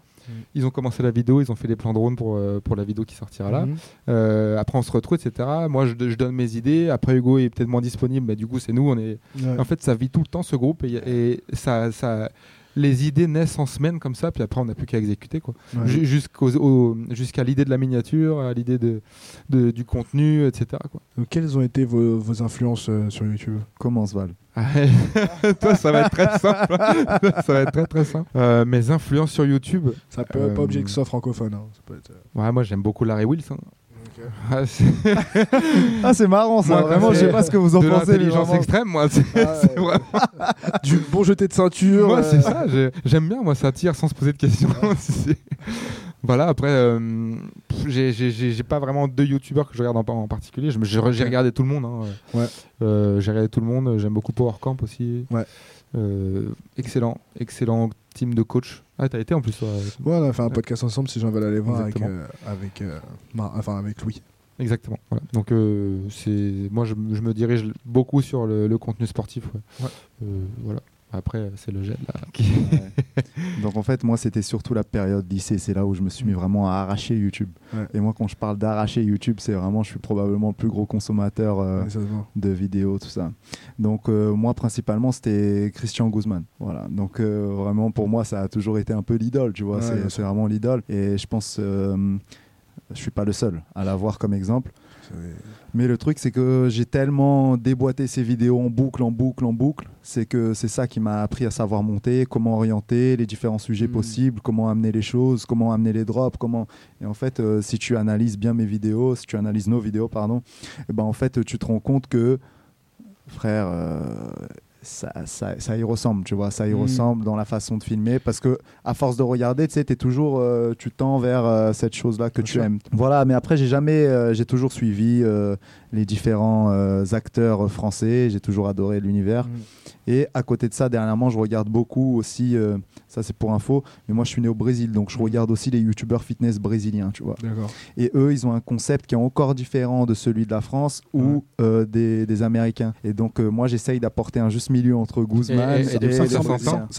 Ils ont commencé la vidéo, ils ont fait les plans drone pour euh, pour la vidéo qui sortira là. Mhm. Euh, après on se retrouve, etc. Moi je, je donne mes idées. Après Hugo est peut-être moins disponible, mais du coup c'est nous, on est Ouais. en fait, ça vit tout le temps ce groupe et, et ça, ça, les idées naissent en semaine comme ça, puis après on n'a plus qu'à exécuter quoi. Ouais. Jusqu'à l'idée de la miniature, à l'idée de, de- du contenu, etc. Quoi. Donc, quelles ont été vos, vos influences euh, sur YouTube? Commence Val. Toi, ça va être très simple. ça va être très très simple. Euh, mes influences sur YouTube? Ça peut Euh, pas obligé que ce soit francophone. hein. Ça peut être, euh, Ouais, moi j'aime beaucoup Larry Wilson. Ok. Ah, c'est Ah, c'est marrant ça, Moi, vraiment, je sais pas ce que vous en de pensez. l'intelligence vraiment- extrême, moi. C'est Ah, c'est ouais. vraiment- Du bon jeté de ceinture. Moi, euh, c'est ça. j'ai- J'aime bien, moi, ça tire sans se poser de questions. C'est- voilà, après, euh, j'ai- j'ai j'ai- j'ai pas vraiment deux youtubeurs que je regarde en, en particulier. Je me- J'ai j'ai regardé tout le monde. hein. Ouais. Euh, j'ai regardé tout le monde. J'aime beaucoup PowerCamp aussi. Ouais. Euh, excellent, excellent team de coach. Ah, t'as été en plus. toi. Ouais, on a fait un podcast ensemble si j'en veux aller voir avec, euh, avec, euh, enfin, avec Louis. Exactement. Voilà. Donc, c'est moi, je, je me dirige beaucoup sur le, le contenu sportif. ouais. Ouais. Voilà. Après, c'est le gel là. qui- Donc en fait, moi, c'était surtout la période lycée. C'est là où je me suis mis vraiment à arracher YouTube. Ouais. Et moi, quand je parle d'arracher YouTube, c'est vraiment, je suis probablement le plus gros consommateur euh, de vidéos, tout ça. Donc euh, moi, principalement, c'était Christian Guzman. Voilà. Donc euh, vraiment, pour moi, ça a toujours été un peu l'idole, tu vois. Ouais, c'est vraiment l'idole. Et je pense, euh, je suis pas le seul à l'avoir comme exemple. Mais le truc, c'est que j'ai tellement déboîté ces vidéos en boucle, en boucle, en boucle. C'est que c'est ça qui m'a appris à savoir monter, comment orienter les différents sujets Mm. possibles, comment amener les choses, comment amener les drops, comment. Et en fait, euh, si tu analyses bien mes vidéos, si tu analyses nos vidéos, pardon, eh ben en fait, tu te rends compte que, frère, euh, ça, ça, ça y ressemble, tu vois, ça y Mm. ressemble dans la façon de filmer, parce que à force de regarder, tu sais, t'es toujours, euh, tu tends vers euh, cette chose-là que Bien tu sûr. aimes. Voilà, mais après, j'ai jamais, euh, j'ai toujours suivi les différents acteurs français, j'ai toujours adoré l'univers. Mhm. Et à côté de ça, dernièrement, je regarde beaucoup aussi, euh, ça c'est pour info, mais moi je suis né au Brésil, donc je regarde aussi les youtubeurs fitness brésiliens, tu vois. Et eux, ils ont un concept qui est encore différent de celui de la France ou euh, des, des Américains. Et donc, euh, moi, j'essaye d'apporter un juste milieu entre Guzman Et- et, et- ça Ça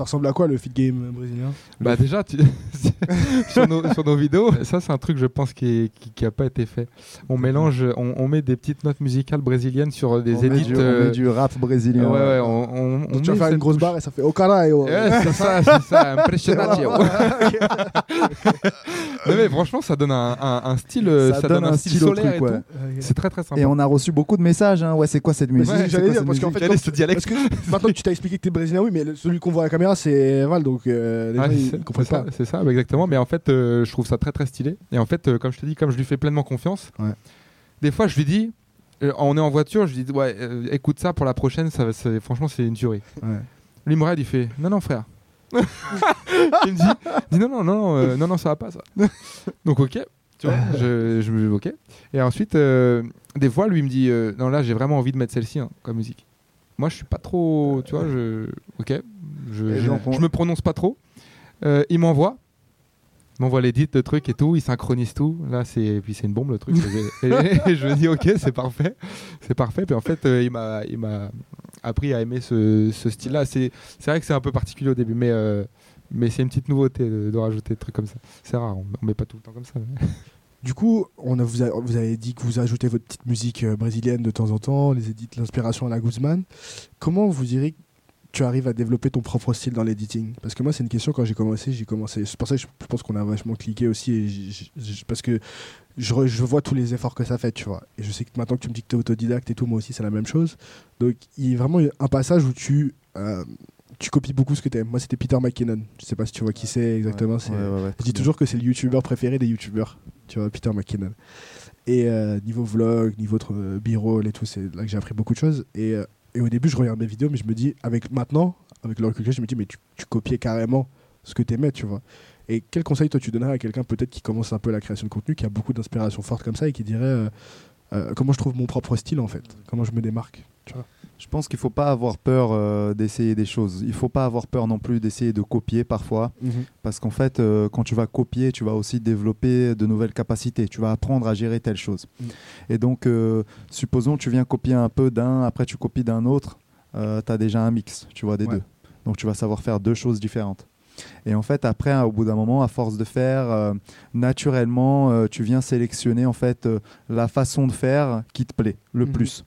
ressemble, ça à quoi le fit game brésilien? Bah déjà, tu- sur, nos, sur nos vidéos, ça c'est un truc je pense qui, est- qui, qui a pas été fait. On mélange, on, on met des petites notes musicales brésiliennes sur des On met, du, on met du rap ouais, brésilien. ouais, on, on, on Donc, Tu vas faire une grosse barre et ça fait oh caralho. Ouais, c'est ça, c'est ça, impressionnatio. non mais franchement, ça donne un, un, un style, euh, Ça ça, donne donne, un style style solaire truc, et ouais. tout. C'est très très sympa. Et on a reçu beaucoup de messages. Hein. Ouais, c'est quoi cette musique? Ouais, j'allais dire, parce qu'en fait, Quel est ce dialecte que maintenant que tu t'as expliqué que t'es brésilien, oui, mais le- celui qu'on voit à la caméra, c'est Val, donc euh, les Ouais, gens, ils, c'est- comprennent ça, pas. C'est ça, bah, exactement. Mais en fait, euh, je trouve ça très très stylé. Et en fait, comme je te dis, comme je lui fais pleinement confiance, des fois je lui dis, euh, on est en voiture, je lui dis, ouais, euh, écoute ça pour la prochaine, ça, va- c'est- franchement, c'est une tuerie. Ouais. Lui il me regarde, il fait, non, non, frère. il me dit, dit, non, non, non, non, euh, non, non, ça va pas ça. Donc, ok. Tu vois, je, je me ok. Et ensuite, des fois, lui me dit, non, là, j'ai vraiment envie de mettre celle-ci hein, comme musique. Moi, je suis pas trop, tu vois, je, ok, je, je, je me prononce pas trop. Il m'envoie, m'envoie l'édit, le truc et tout, il synchronise tout. Là, c'est, puis c'est une bombe le truc. et, et- je me dis, ok, c'est parfait, c'est parfait. Puis en fait, euh, il m'a, il m'a appris à aimer ce, ce style-là. C'est, c'est vrai que c'est un peu particulier au début, mais, euh, mais c'est une petite nouveauté de, de rajouter des trucs comme ça. C'est rare, on, on met pas tout le temps comme ça. mais- Du coup, on a, vous, a- vous avez dit que vous ajoutez votre petite musique euh, brésilienne de temps en temps, les édits, l'inspiration à la Guzman. Comment vous direz tu arrives à développer ton propre style dans l'editing Parce que moi, c'est une question quand j'ai commencé, j'ai commencé. C'est pour ça que je pense qu'on a vachement cliqué aussi, et j- j- j- parce que je, re- je vois tous les efforts que ça fait, tu vois. Et je sais que maintenant que tu me dis que tu es autodidacte et tout, moi aussi, c'est la même chose. Donc, il y a vraiment un passage où tu. euh, tu copies beaucoup ce que tu aimes. Moi, c'était Peter McKinnon. Je sais pas si tu vois qui c'est exactement. ouais, ouais, je dis toujours que c'est le youtubeur préféré des youtubeurs, tu vois, Peter McKinnon. Et euh, niveau vlog, niveau euh, b-roll et tout, c'est là que j'ai appris beaucoup de choses. Et, euh, et au début, je regarde mes vidéos, mais je me dis, avec maintenant, avec le recul je me dis, mais tu, tu copiais carrément ce que t'aimais, tu vois. Et quel conseil toi tu donnerais à quelqu'un peut-être qui commence un peu la création de contenu, qui a beaucoup d'inspiration forte comme ça et qui dirait euh, euh, comment je trouve mon propre style en fait, comment je me démarque, tu vois. Je pense qu'il faut pas avoir peur euh, d'essayer des choses. Il faut pas avoir peur non plus d'essayer de copier parfois. Parce qu'en fait, euh, quand tu vas copier, tu vas aussi développer de nouvelles capacités. Tu vas apprendre à gérer telle chose. Mm. Et donc, euh, supposons tu viens copier un peu d'un, après tu copies d'un autre, tu as déjà un mix, tu vois, des Ouais. deux. Donc, tu vas savoir faire deux choses différentes. Et en fait, après, au bout d'un moment, à force de faire, euh, naturellement, euh, tu viens sélectionner en fait euh, la façon de faire qui te plaît le Mhm. plus.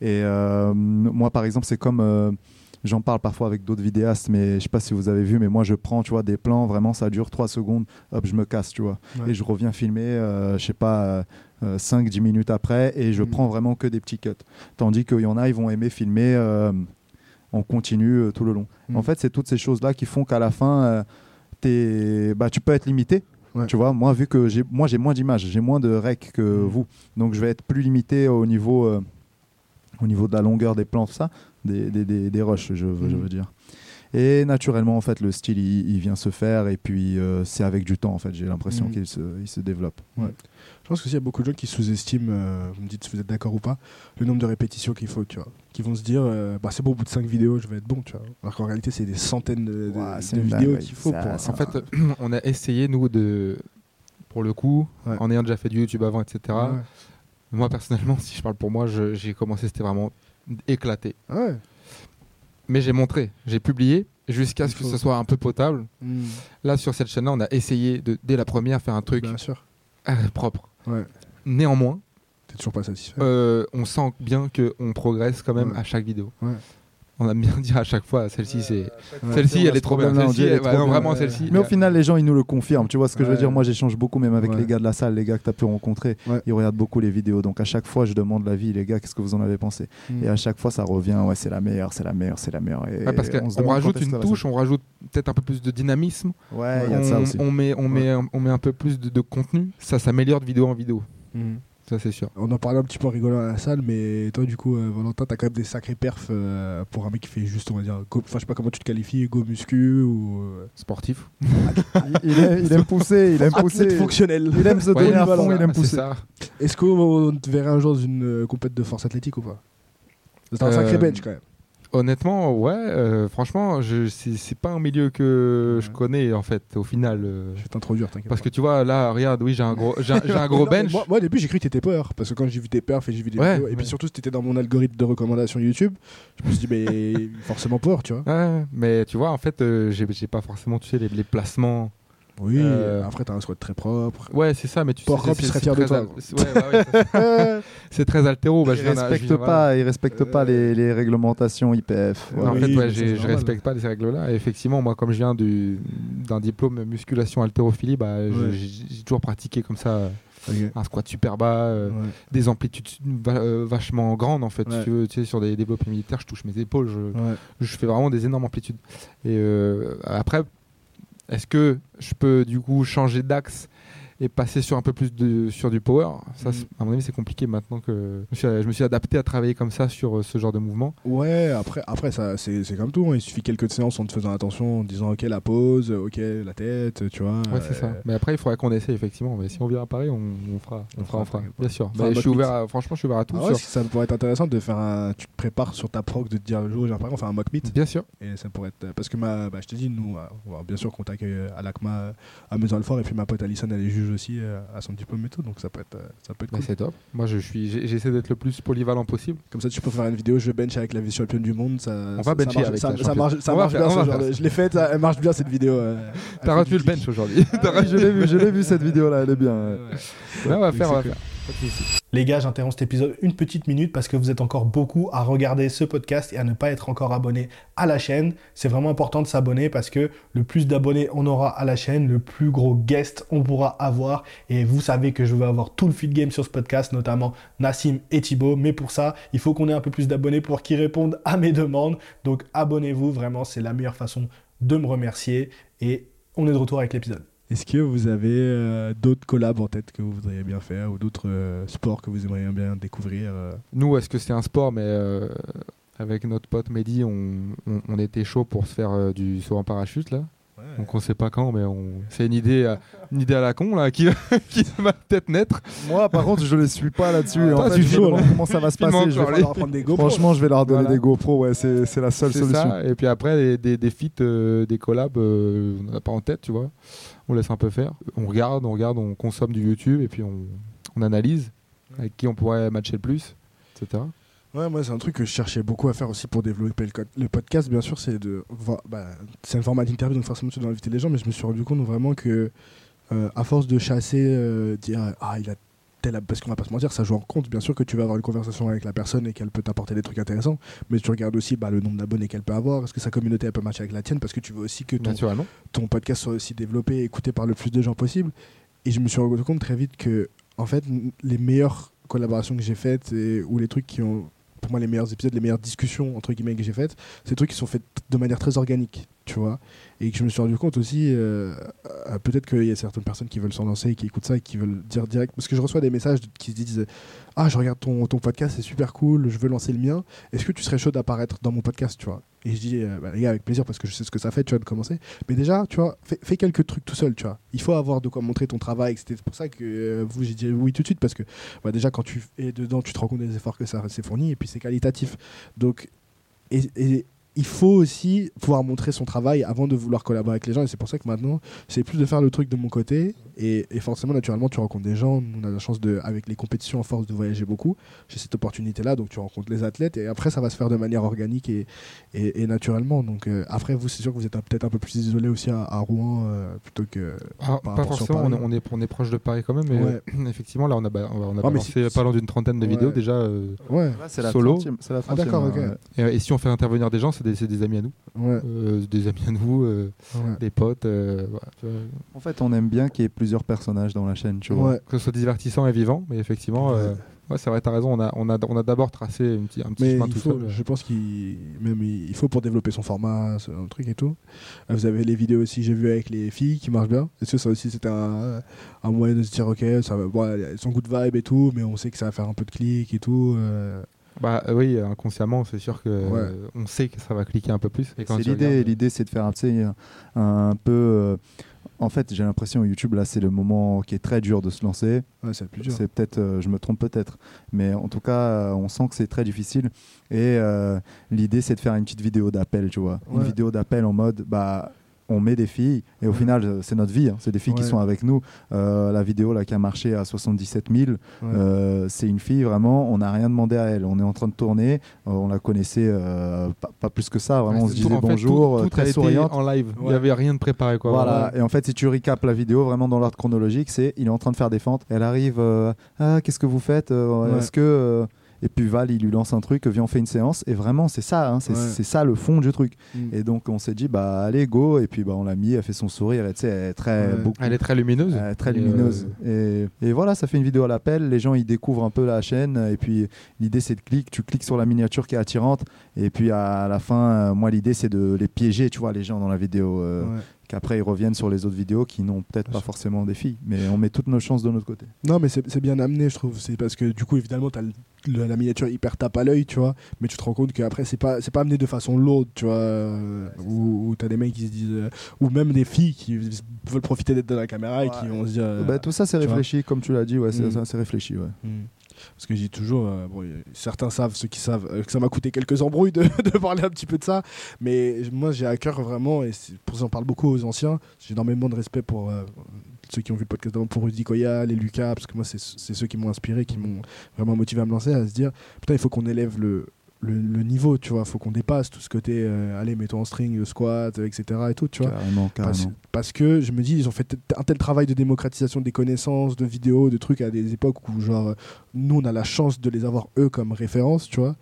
Et euh, moi, par exemple, c'est comme. J'en parle parfois avec d'autres vidéastes, mais je sais pas si vous avez vu, mais moi je prends, tu vois, des plans, vraiment ça dure 3 secondes, hop, je me casse, tu vois. Ouais. Et je reviens filmer, euh, je sais pas, 5-10 minutes après, et je Mhm. prends vraiment que des petits cuts. Tandis qu'il y en a, ils vont aimer filmer en continu euh, tout le long. Mhm. En fait, c'est toutes ces choses-là qui font qu'à la fin, euh, t'es- bah, tu peux être limité. Ouais. Tu vois, moi, vu que j'ai, moi, j'ai moins d'images, j'ai moins de rec que Mhm. vous, donc je vais être plus limité au niveau, euh, au niveau de la longueur des plans, ça, des, des, des, des rushs, je, veux- je veux dire. Et naturellement, en fait, le style, il, il vient se faire, et puis euh, c'est avec du temps, en fait, j'ai l'impression Mhm. qu'il se, il se développe. Ouais. Je pense qu'il y a beaucoup de gens qui sous-estiment, euh, vous me dites si vous êtes d'accord ou pas, le nombre de répétitions qu'il faut, tu vois. Qui vont se dire, euh, bah, c'est bon, au bout de 5 vidéos, je vais être bon, tu vois. Alors qu'en réalité, c'est des centaines de, vidéos qu'il faut Ça- pour. ça- En fait, on a essayé, nous, de. Pour le coup, Ouais. en ayant déjà fait du YouTube avant, etc. Ouais. Moi, personnellement, si je parle pour moi, j'ai commencé, c'était vraiment éclaté. Ouais. Mais j'ai montré, j'ai publié jusqu'à ce que ce soit un peu potable. Mm. Là, sur cette chaîne-là, on a essayé de, dès la première, faire un truc Bien sûr. euh, propre. Ouais. Néanmoins, T'es toujours pas satisfait. euh, on sent bien qu'on progresse quand même Ouais. à chaque vidéo. Ouais. On aime bien dire à chaque fois, celle-ci, c'est. Ouais. Celle-ci, elle est trop bien. Celle-ci, vraiment, Ouais. celle-ci. Mais au final, les gens, ils nous le confirment. Tu vois ce que je veux dire? Moi, j'échange beaucoup, même avec Ouais. les gars de la salle, les gars que tu as pu rencontrer. Ouais. Ils regardent beaucoup les vidéos. Donc, à chaque fois, je demande l'avis, les gars, qu'est-ce que vous en avez pensé? Mm. Et à chaque fois, ça revient, ouais, c'est la meilleure, c'est la meilleure, c'est la meilleure. Et Ouais, parce qu'on rajoute une touche, on rajoute peut-être un peu plus de dynamisme. Ouais, il y a de ça on, aussi. on met, on, met, on met un peu plus de, de contenu. Ça s'améliore de vidéo en vidéo. Ça, c'est sûr. On en parlait un petit peu en rigolant à la salle, mais toi, du coup, euh, Valentin, t'as quand même des sacrés perfs euh, pour un mec qui fait juste, on va dire, go- enfin, je sais pas comment tu te qualifies, go muscu ou. euh, Sportif. il, il aime, il aime pousser, il aime pousser. athlète fonctionnel. Il aime se Ouais, donner à voilà, fond, il aime c'est pousser. Est-ce qu'on te verrait un jour dans une compète de force athlétique ou pas? C'est un Euh, sacré bench quand même. Honnêtement, ouais. euh, franchement, je, c'est, c'est pas un milieu que je connais en fait. Au final, euh, Je vais t'introduire, t'inquiète. parce pas. que tu vois, là, regarde, oui, j'ai un gros, j'ai un, j'ai un gros Non, bench. Moi, moi, au début, j'ai cru que t'étais peur. Parce que quand j'ai vu tes perfs et j'ai vu des Ouais, vidéos, et puis surtout, si t'étais dans mon algorithme de recommandation YouTube, je me suis dit, mais forcément peur, tu vois. Ouais, mais tu vois, en fait, euh, j'ai, j'ai pas forcément tu sais les, les placements. Oui, Euh, après, t'as un squat très propre. Ouais, c'est ça, mais tu Porc sais, il serait fier de toi. al- c'est- ouais, bah ouais, c'est- très altéro. Bah, il je respecte viens- pas, il respecte pas les, les réglementations IPF. En Oui, fait, ouais, je respecte pas ces règles-là. Et effectivement, moi, comme je viens du, d'un diplôme musculation haltérophilie, bah, Ouais. j'ai, toujours pratiqué comme ça un squat super bas, euh, Ouais. des amplitudes va- euh, vachement grandes en fait. Ouais. Si tu, veux, tu sais, sur des développés militaires, je touche mes épaules, je, Ouais. je fais vraiment des énormes amplitudes. Et euh, après, est-ce que je peux du coup changer d'axe et passer sur un peu plus de sur du power Ça, Mm. c'est- à mon avis, c'est compliqué maintenant que je me, suis, je me suis adapté à travailler comme ça sur euh, ce genre de mouvement. Ouais, après, après ça, c'est c'est comme tout. hein. Il suffit quelques séances en te faisant attention, en disant ok la pause, ok la tête, tu vois. Ouais, c'est ça. euh, Mais après, il faudrait qu'on essaie effectivement. Mais si on vient à Paris, on, on fera, on On fera, on fera. Bien sûr. Enfin, je suis ouvert. À, franchement, je suis ouvert à tout. Ah ouais, sur- ça pourrait être intéressant de faire un. Tu te prépares sur ta proc, de te dire le jour où j'ai on fait un mock meet. Bien sûr. Et ça pourrait être. Parce que ma, bah, je te dis, nous, on va bien sûr qu'on t'accueille euh, à l'ACMA à Maison-Alfort, et puis ma pote Alison, elle est juge aussi euh, à son diplôme tout, donc ça peut être, euh, ça peut être cool. c'est top. Moi, je suis. J'essaie d'être le plus polyvalent possible. Comme ça, tu peux faire une vidéo, je bench avec la vice-championne du monde. Ça, On va bencher avec ça, championne. marche, ça marche bien. Je l'ai faite, elle marche bien cette vidéo. euh, T'as du le bench aujourd'hui. Je l'ai vu, cette vidéo là, elle est bien. On va Donc, faire, on va c'est faire. Les gars, j'interromps cet épisode une petite minute parce que vous êtes encore beaucoup à regarder ce podcast et à ne pas être encore abonné à la chaîne. C'est vraiment important de s'abonner parce que le plus d'abonnés on aura à la chaîne, le plus gros guest on pourra avoir. Et vous savez que je veux avoir tout le feed game sur ce podcast, notamment Nassim et Thibaut. Mais pour ça, il faut qu'on ait un peu plus d'abonnés pour qu'ils répondent à mes demandes. Donc abonnez-vous, vraiment, c'est la meilleure façon de me remercier. Et on est de retour avec l'épisode. Est-ce que vous avez euh, d'autres collabs en tête que vous voudriez bien faire ou d'autres euh, sports que vous aimeriez bien découvrir euh? Nous, est-ce que c'est un sport? Mais euh, avec notre pote Mehdi, on, on- on était chaud pour se faire euh, du saut en parachute là. Donc on sait pas quand, mais on... c'est une idée, une idée à la con là qui, qui va peut-être naître. Moi, par contre, je les suis pas là-dessus. Ah, en fait, tu je me demande comment ça va se passer. Je vais encore, falloir- leur prendre des GoPros. Franchement, je vais leur donner Voilà. des GoPro. Ouais, c'est c'est la seule C'est solution. ça. Et puis après, des, des, des feats, euh, des collabs, euh, on n'a pas en tête, tu vois. On laisse un peu faire. On regarde, on regarde, on consomme du YouTube et puis on, on analyse avec qui on pourrait matcher le plus, etc. Ouais, moi, c'est un truc que je cherchais beaucoup à faire aussi pour développer le, podcast. Bien sûr, c'est de. Bah, c'est un format d'interview, donc forcément, tu dois inviter les gens, mais je me suis rendu compte vraiment que, euh, à force de chasser, euh, dire Ah, il a tel. Parce qu'on va pas se mentir, ça joue en compte. Bien sûr que tu vas avoir une conversation avec la personne et qu'elle peut t'apporter des trucs intéressants, mais tu regardes aussi bah, le nombre d'abonnés qu'elle peut avoir. Est-ce que sa communauté elle peut matcher avec la tienne? Parce que tu veux aussi que ton, podcast soit aussi développé et écouté par le plus de gens possible. Et je me suis rendu compte très vite que, en fait, les meilleures collaborations que j'ai faites et, ou les trucs qui ont, pour moi, les meilleurs épisodes, les meilleures discussions, entre guillemets, que j'ai faites, c'est des trucs qui sont faits de manière très organique, tu vois. Et que je me suis rendu compte aussi, euh, euh, peut-être qu'il y a certaines personnes qui veulent s'en lancer et qui écoutent ça et qui veulent dire direct, parce que je reçois des messages qui se disent Ah, je regarde ton, ton podcast, c'est super cool, je veux lancer le mien. Est-ce que tu serais chaud d'apparaître dans mon podcast, tu vois? Et je dis euh, bah, Les gars, avec plaisir, parce que je sais ce que ça fait, tu vois, de commencer. Mais déjà, tu vois, fais, fais quelques trucs tout seul, tu vois. Il faut avoir de quoi montrer ton travail. C'était pour ça que euh, vous, j'ai dit oui tout de suite, parce que bah, déjà, quand tu es dedans, tu te rends compte des efforts que ça s'est fourni, et puis c'est qualitatif. Donc, et il faut aussi pouvoir montrer son travail avant de vouloir collaborer avec les gens. Et c'est pour ça que maintenant, c'est plus de faire le truc de mon côté. Et, et forcément, naturellement, tu rencontres des gens. On a la chance, de, avec les compétitions, en force de voyager beaucoup. J'ai cette opportunité-là. Donc, tu rencontres les athlètes. Et après, ça va se faire de manière organique et, et, et naturellement. Donc, euh, après, vous, c'est sûr que vous êtes peut-être un peu plus isolé aussi à, à Rouen euh, plutôt que. Ah, pas forcément, on est, on, est, on est proche de Paris quand même, mais Ouais. euh, effectivement, là, on a, on a, on a Ah, mais balancé pas loin d'une trentaine de Ouais. vidéos déjà. euh, Ouais. Là, c'est la Solo. 30e, c'est la Ah, d'accord, 30e, ok. ouais. et, et si on fait intervenir des gens, c'est des, amis à nous. Ouais. Euh, des amis à nous, euh, Ouais. des potes. euh, voilà. En fait, on aime bien qu'il y ait plusieurs personnages dans la chaîne, tu vois. Ouais. que ce soit divertissant et vivant, mais effectivement, euh, Ouais. c'est vrai, t'as raison, on a, on a, on a d'abord tracé un petit, un petit Mais chemin il tout faut, seul. je pense qu'il même il il faut pour développer son format, ce un truc et tout. Vous avez les vidéos aussi, j'ai vu avec les filles qui marchent bien. Est-ce que ça aussi c'était un, un moyen de se dire ok, ça va, bon, elles sont good vibe et tout, mais on sait que ça va faire un peu de clics et tout. Bah euh, oui, inconsciemment, c'est sûr que Ouais. euh, on sait que ça va cliquer un peu plus. C'est l'idée. regardes- L'idée, c'est de faire un, un peu. euh, en fait, j'ai l'impression YouTube là, c'est le moment qui est très dur de se lancer. Ouais, c'est le plus dur. C'est peut-être, euh, je me trompe peut-être, mais en tout cas, euh, on sent que c'est très difficile. Et euh, l'idée, c'est de faire une petite vidéo d'appel, tu vois, une vidéo d'appel en mode, bah, on met des filles et au final, euh, c'est notre vie. hein. C'est des filles qui sont avec nous. Euh, la vidéo là qui a marché à 77 000, Ouais. euh, c'est une fille vraiment. On n'a rien demandé à elle. On est en train de tourner. euh, on la connaissait pas, pas plus que ça. Vraiment, on se Tout- disait fait, bonjour, tout, tout a très souriante. en live. Il n'y avait rien de préparé. Quoi. Voilà. Et en fait, si tu recapes la vidéo vraiment dans l'ordre chronologique, c'est il est en train de faire des fentes. Elle arrive. ah, qu'est-ce que vous faites. Est-ce que et puis Val, il lui lance un truc, viens on fait une séance. Et vraiment, c'est ça, hein, c'est Ouais. ça le fond du truc. Mm. Et donc on s'est dit bah allez go. Et puis bah on l'a mis, elle fait son sourire. Et elle est très Ouais. beaucoup. Elle est très lumineuse. euh, très Et, lumineuse. euh, Et, et voilà, ça fait une vidéo à l'appel. Les gens, ils découvrent un peu la chaîne. Et puis, l'idée, c'est de cliquer. Tu cliques sur la miniature qui est attirante. Et puis, à la fin, euh, moi, l'idée, c'est de les piéger, tu vois, les gens dans la vidéo. euh, Ouais. Qu'après, ils reviennent sur les autres vidéos qui n'ont peut-être pas sûr. forcément des filles. Mais on met toutes nos chances de notre côté. Non, mais c'est bien amené, je trouve. C'est parce que du coup, évidemment, t'as le- le- la miniature hyper tape à l'œil, tu vois. Mais tu te rends compte qu'après, c'est pas, pas amené de façon lourde, tu vois. où où t'as des mecs qui se disent. euh, ou même des filles qui veulent profiter d'être dans la caméra et qui Ouais. vont se dire. euh, Bah, tout ça, c'est tu vois. réfléchi, comme tu l'as dit. Ouais, c'est Mm. c'est réfléchi. Ouais. Hmm. Parce que je dis toujours, euh, bon, certains savent, ceux qui savent, euh, que ça m'a coûté quelques embrouilles de, de parler un petit peu de ça. Mais moi, j'ai à cœur vraiment, et pour ça j'en parle beaucoup aux anciens, j'ai énormément de respect pour euh, ceux qui ont vu le podcast d'avant, pour Rudy Koya, les Lucas, parce que moi, c'est ceux qui m'ont inspiré, qui m'ont vraiment motivé à me lancer, à se dire, putain, il faut qu'on élève le, le, le niveau, tu vois, faut qu'on dépasse tout ce côté, euh, allez, mets-toi en string, euh, squat, euh, etc. et tout, tu vois. Carrément, Parce, carrément. parce que je me dis, ils ont fait un tel travail de démocratisation des connaissances, de vidéos, de trucs à des époques où, genre, nous, on a la chance de les avoir eux comme référence, tu vois.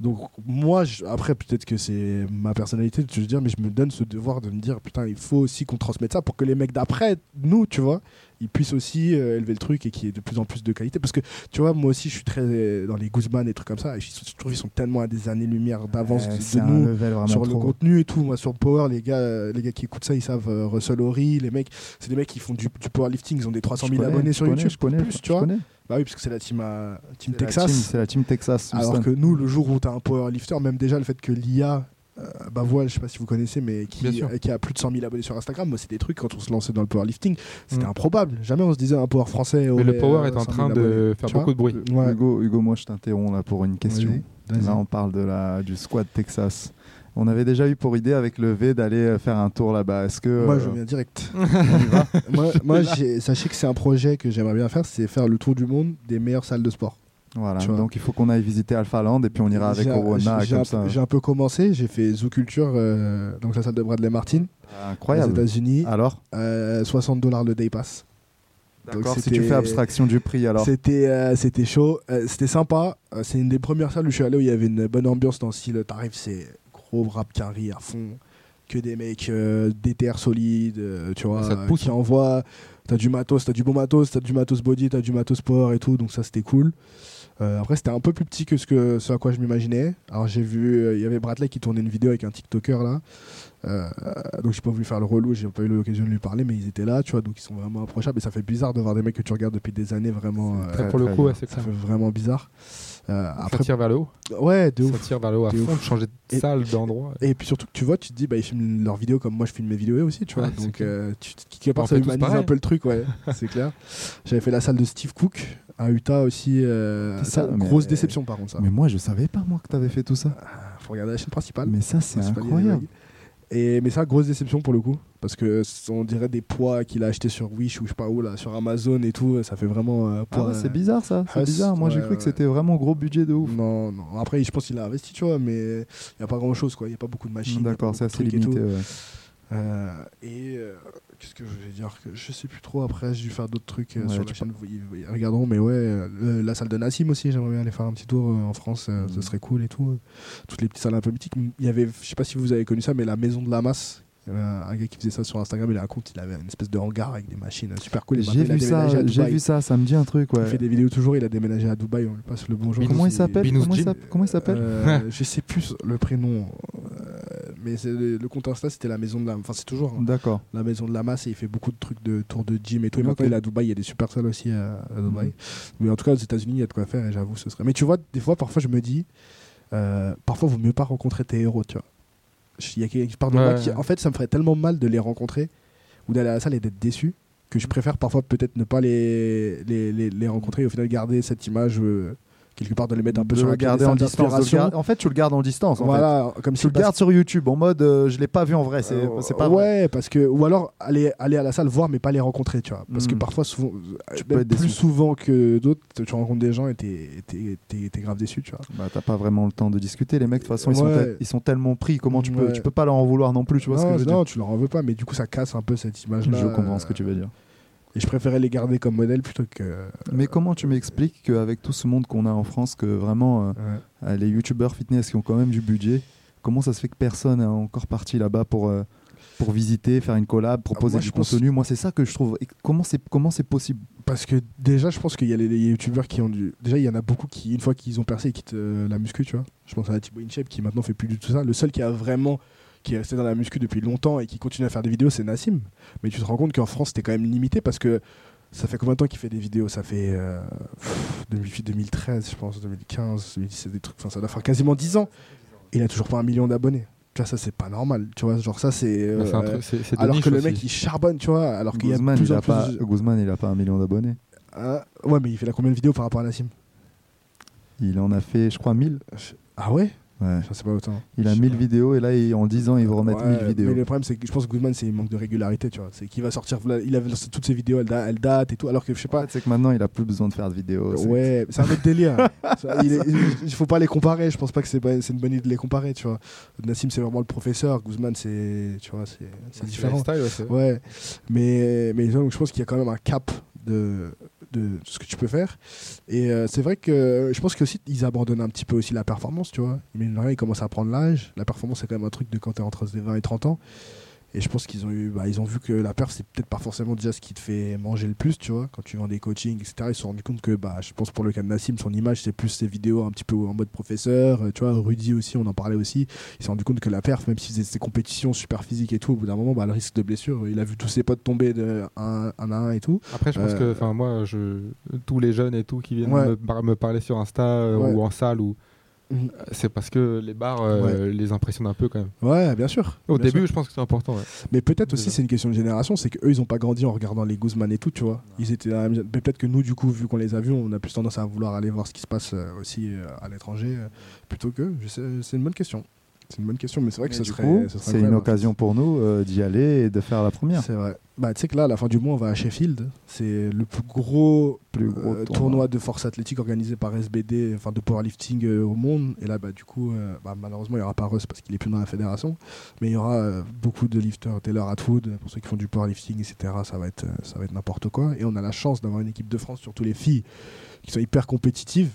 Donc, moi, je- après, peut-être que c'est ma personnalité de te dire, mais je me donne ce devoir de me dire, putain, il faut aussi qu'on transmette ça pour que les mecs d'après, nous, tu vois, ils puissent aussi euh, élever le truc et qu'il y ait de plus en plus de qualité. Parce que, tu vois, moi aussi, je suis très euh, dans les Guzman et trucs comme ça. Et je, je trouve qu'ils sont tellement à des années-lumière d'avance de- nous sur le trop. contenu et tout. Moi, sur Power, les gars, euh, les gars qui écoutent ça, ils savent Russell Horry, les mecs, c'est des mecs qui font du, du powerlifting, ils ont des 300 Je 000 connais, abonnés je sur connais, YouTube. Je connais, plus, je tu vois. Bah oui, parce que c'est la team, euh, team Texas. team- C'est la team Texas. Alors que nous, le jour où tu as un powerlifter, même déjà le fait que l'IA, euh, bah voilà, je sais pas si vous connaissez, mais qui, euh, qui a plus de 100 000 abonnés sur Instagram, moi, c'est des trucs quand on se lançait dans le powerlifting, c'était Mm. improbable. Jamais on se disait un power français. Mais le power euh, est en 100 000 train de abonnés. faire beaucoup de bruit. Ouais. Hugo, Hugo, moi, je t'interromps là pour une question. Là, on parle de la, du squad Texas. On avait déjà eu pour idée avec le V d'aller euh, faire un tour là-bas. Est-ce que Moi, euh, je viens direct. on y va moi, sachez que c'est un projet que j'aimerais bien faire, c'est faire le tour du monde des meilleures salles de sport. Voilà. Donc il faut qu'on aille visiter Alpha Land et puis on ira avec Corona j'ai- un, ça. J'ai un peu commencé, j'ai fait Zoo Culture, euh, donc la salle de Bradley Martin, aux Incroyable. États-Unis, Alors, euh, 60 dollars le day pass. D'accord. Si tu fais abstraction du prix, alors. C'était euh, c'était chaud, c'était sympa. C'est une des premières salles où je suis allé où il y avait une bonne ambiance dans le style. T'arrives, c'est gros rap carry à fond, que des mecs euh, DTR solides, euh, tu vois, Ça te pousse, qui hein. envoient. T'as du matos, t'as du bon matos, t'as du matos body, t'as du matos sport et tout, donc ça c'était cool. Euh, après, c'était un peu plus petit que ce, que ce à quoi je m'imaginais. Alors, j'ai vu, euh, il y avait Bradley qui tournait une vidéo avec un TikToker là. Euh, donc, j'ai pas voulu faire le relou, j'ai pas eu l'occasion de lui parler, mais ils étaient là, tu vois, donc ils sont vraiment approchables. Et ça fait bizarre de voir des mecs que tu regardes depuis des années vraiment. Euh, très, pour le coup, ouais, c'est ça ça. fait vraiment bizarre. Euh, Ça après, tire vers le haut. ouais, de Ça ouf. tire vers le haut à De fond, ouf. changer de Et- salle, d'endroit. Et puis surtout que tu vois, tu te dis, bah, ils filment leurs vidéos comme moi je filme mes vidéos aussi, tu vois. Ouais, donc, euh, tu, quelque part, ça humanise un peu le truc, ouais, c'est clair. J'avais fait la salle de Steve Cook à Utah aussi. euh, ça, mais- grosse déception par contre, ça. Mais moi, je savais pas moi que t'avais fait tout ça. Ah, Faut regarder la chaîne principale. Mais ça, c'est incroyable. Et, mais ça, grosse déception pour le coup. Parce que on dirait des poids qu'il a acheté sur Wish ou je sais pas où, là, sur Amazon et tout. Ça fait vraiment. euh, Ah ouais, c'est euh, bizarre ça. C'est bizarre. Moi, j'ai ouais, cru que c'était vraiment gros budget de ouf. Non, non. Après, je pense qu'il a investi, tu vois, mais il n'y a pas grand chose, quoi. Il n'y a pas beaucoup de machines. D'accord, c'est assez et limité. Euh, et qu'est-ce que je vais dire Je sais plus trop. Après, j'ai dû faire d'autres trucs euh, Ouais, sur la chaîne. Regarderont, mais ouais, euh, le- la salle de Nassim aussi. J'aimerais bien aller faire un petit tour euh, en France. Ce Mhm. serait cool et tout. Toutes les petites salles un peu mythiques. Il y avait, je sais pas si vous avez connu ça, mais la maison de la masse. Un gars qui faisait ça sur Instagram, il compte, il avait une espèce de hangar avec des machines super cool. J'ai vu ça. J'ai vu ça. Ça me dit un truc. Il fait des vidéos toujours, il a déménagé à Dubaï, on lui passe le bonjour. Comment il s'appelle? Comment il s'appelle? Euh, Je sais plus le prénom. euh, mais le, le compte Insta, c'était la maison de la. Enfin, c'est toujours hein, D'accord. la maison de la masse et il fait beaucoup de trucs de tours de gym et tout. Et maintenant, il est à Dubaï, il y a des super salles aussi à, à Dubaï. Mhm. Mais en tout cas, aux États-Unis, il y a de quoi faire et j'avoue, ce serait. Mais tu vois, des fois, parfois, je me dis, euh, parfois, vaut mieux pas rencontrer tes héros, tu vois. Il y a quelqu'un qui part de moi qui, en fait, ça me ferait tellement mal de les rencontrer. ou d'aller à la salle et d'être déçu que je préfère parfois peut-être ne pas les, les, les, les rencontrer et au final garder cette image euh, quelque part de les mettre un peu de sur le la garder en distance. En fait, tu le gardes en distance. en fait. Voilà, comme Tu si le gardes sur YouTube en mode euh, je l'ai pas vu en vrai. C'est Euh, pas ouais, vrai. parce que ou alors aller aller à la salle voir mais pas les rencontrer, tu vois. Parce que Mm. parfois souvent Tu euh, peux déçu. plus souvent que d'autres, tu rencontres des gens et t'es t'es grave déçu, tu vois. Bah, t'as pas vraiment le temps de discuter. Les mecs, de toute façon, ils, sont ils sont tellement pris. Comment tu peux, Ouais. tu peux pas leur en vouloir non plus. Tu vois ce que non, je veux non, dire tu leur en veux pas, mais du coup ça casse un peu cette image-là. Je comprends ce que tu veux dire. Et je préférais les garder comme modèle plutôt que. Mais comment tu m'expliques qu'avec tout ce monde qu'on a en France, que vraiment euh, Ouais. euh, les youtubeurs fitness qui ont quand même du budget, comment ça se fait que personne n'est encore parti là-bas pour, euh, pour visiter, faire une collab, proposer moi, du pense- contenu? Moi, c'est ça que je trouve. Et Comment c'est comment c'est possible? Parce que déjà, je pense qu'il y a les, les youtubeurs qui ont du. Déjà, il y en a beaucoup qui, une fois qu'ils ont percé, ils quittent euh, la muscu, tu vois. Je pense à Thibaut InShape qui maintenant fait plus du tout ça. Le seul qui a vraiment. Qui est resté dans la muscu depuis longtemps et qui continue à faire des vidéos, c'est Nassim. Mais tu te rends compte qu'en France, c'était quand même limité parce que ça fait combien de temps qu'il fait des vidéos? Ça fait. euh, pff, depuis 2013, je pense, 2015, 2017, des trucs. Enfin, ça doit faire quasiment 10 ans. Il a toujours pas un million d'abonnés. Tu vois, ça, c'est pas normal. Tu vois, genre, ça, c'est. Bah, euh, alors que le aussi. mec, il charbonne, tu vois. Alors qu'il y a Guzman, plus il en a plus. pas, Guzman, il a pas un million d'abonnés. Ah, ouais, mais il fait la combien de vidéos par rapport à Nassim? Il en a fait, je crois, 1000. Ah ouais? Ouais. Je sais pas autant. Il a Je sais 1000 pas. vidéos et là, il- en 10 ans, il va remettre Ouais, 1000 vidéos. Mais le problème, c'est que je pense que Goodman, c'est un manque de régularité, tu vois. C'est qu'il va sortir. Il avait lancé toutes ses vidéos, elles, da- elles datent et tout. Alors que je sais pas. c'est que maintenant, il a plus besoin de faire de vidéos. c'est- Ouais, c'est un autre délire. Il, est- il faut pas les comparer. Je pense pas que c'est une bonne idée de les comparer, tu vois. Nassim, c'est vraiment le professeur. Guzman, c'est, tu vois, c'est, différent. lifestyle, ouais, Ouais, mais, mais donc, je pense qu'il y a quand même un cap de, de ce que tu peux faire. Et euh, c'est vrai que je pense qu'aussi, ils abandonnent un petit peu aussi la performance, tu vois. Mais rien, ils commencent à prendre l'âge. La performance, c'est quand même un truc de quand tu es entre 20 et 30 ans. Et je pense qu'ils ont eu, bah, ils ont vu que la perf, c'est peut-être pas forcément déjà ce qui te fait manger le plus, tu vois. Quand tu vends des coachings, etc., ils se sont rendus compte que, bah, je pense pour le cas de Nassim, son image, c'est plus ses vidéos un petit peu en mode professeur. Euh, Tu vois, Rudy aussi, on en parlait aussi. Il s'est rendu compte que la perf, même s'il faisait ses compétitions super physiques et tout, au bout d'un moment, bah, le risque de blessure, il a vu tous ses potes tomber de un, un à un et tout. Après, je pense Euh, que, enfin, moi, je, tous les jeunes et tout qui viennent Ouais. me, par- me parler sur Insta euh, Ouais. ou en salle, ou Mhm. c'est parce que les bars euh, les impressionnent un peu quand même. Ouais, bien sûr. Au Bien début, sûr. je pense que c'est important. ouais. Mais peut-être aussi, c'est une question de génération, c'est qu'eux, ils ont pas grandi en regardant les Guzman et tout, tu vois. Ils étaient Mais peut-être que nous, du coup, vu qu'on les a vus, on a plus tendance à vouloir aller voir ce qui se passe euh, aussi euh, à l'étranger, euh, plutôt que. Je sais, C'est une bonne question. C'est une bonne question, mais c'est vrai que ce serait. ce c'est une occasion pour nous euh, d'y aller et de faire la première. C'est vrai. Bah, tu sais que là, à la fin du mois, on va à Sheffield. C'est le plus gros, Plus gros euh, tournoi. de force athlétique organisé par SBD, enfin de powerlifting euh, au monde. Et là, bah, du coup, bah, malheureusement, il n'y aura pas Russ parce qu'il est plus dans la fédération. Mais il y aura beaucoup de lifters. Taylor Atwood, pour ceux qui font du powerlifting, etc. Ça va être, ça va être n'importe quoi. Et on a la chance d'avoir une équipe de France, surtout les filles, qui sont hyper compétitives.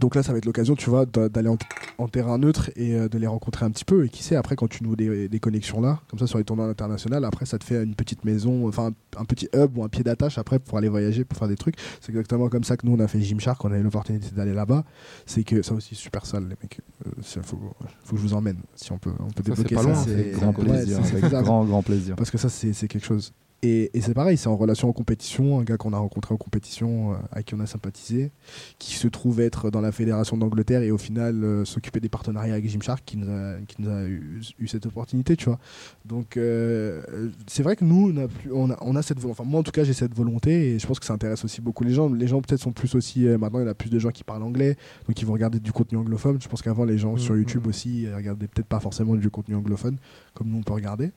Donc là, ça va être l'occasion, tu vois, d'a- d'aller en, en terrain neutre et euh, de les rencontrer un petit peu. Et qui sait, après, quand tu noues des, des connexions là, comme ça sur les tournois internationaux, après, ça te fait une petite maison, enfin un, un petit hub ou un pied d'attache après pour aller voyager, pour faire des trucs. C'est exactement comme ça que nous, on a fait Gymshark, on a eu l'opportunité d'aller là-bas. C'est que ça aussi, super sale, les mecs. Euh, c'est- faut, faut que je vous emmène, si on peut, on peut Ça, c'est débloquer pas ça. c'est grand ouais, plaisir. c'est grave. grand, grand plaisir. Parce que ça, c'est quelque chose. Et, et c'est pareil, c'est en relation en compétition, un gars qu'on a rencontré en compétition, euh, avec qui on a sympathisé, qui se trouve être dans la fédération d'Angleterre et au final euh, s'occuper des partenariats avec Gymshark, qui nous a, qui nous a eu, eu cette opportunité, tu vois. Donc euh, c'est vrai que nous, on a, plus, on, a, on a cette volonté, enfin moi en tout cas j'ai cette volonté et je pense que ça intéresse aussi beaucoup les gens. Les gens peut-être sont plus aussi, maintenant il y a plus de gens qui parlent anglais, donc ils vont regarder du contenu anglophone. Je pense qu'avant les gens sur Mhm. YouTube aussi euh, regardaient peut-être pas forcément du contenu anglophone, comme nous on peut regarder.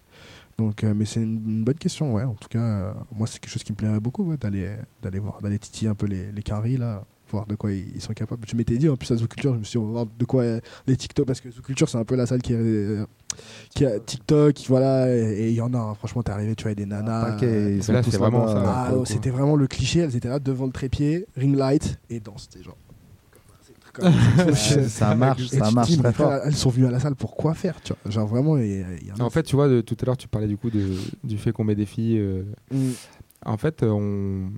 Donc, euh, mais c'est une, bonne question, ouais. En tout cas, euh, moi, c'est quelque chose qui me plairait beaucoup, ouais, d'aller, d'aller voir, d'aller titiller un peu les, les quinries, là, voir de quoi ils, sont capables. Je m'étais dit, en plus, à Zooculture, je me suis dit, on va voir de quoi les TikTok, parce que Zooculture, c'est un peu la salle qui, est, euh, qui a TikTok, voilà, et il y en a, hein. franchement, t'es arrivé, tu vois, des nanas. Paquet, euh, ils sont là, tous vraiment ça, ah, c'était vraiment le cliché, elles étaient là devant le trépied, ring light, et dansent, c'était genre. ça marche, ça marche dis, très fort. Elles sont venues à la salle pour quoi faire, tu vois Genre vraiment, il y, a- il y en a. En fait, tu vois, de, tout à l'heure, tu parlais du coup de, du fait qu'on met des filles. euh, Mm. En fait, euh, on...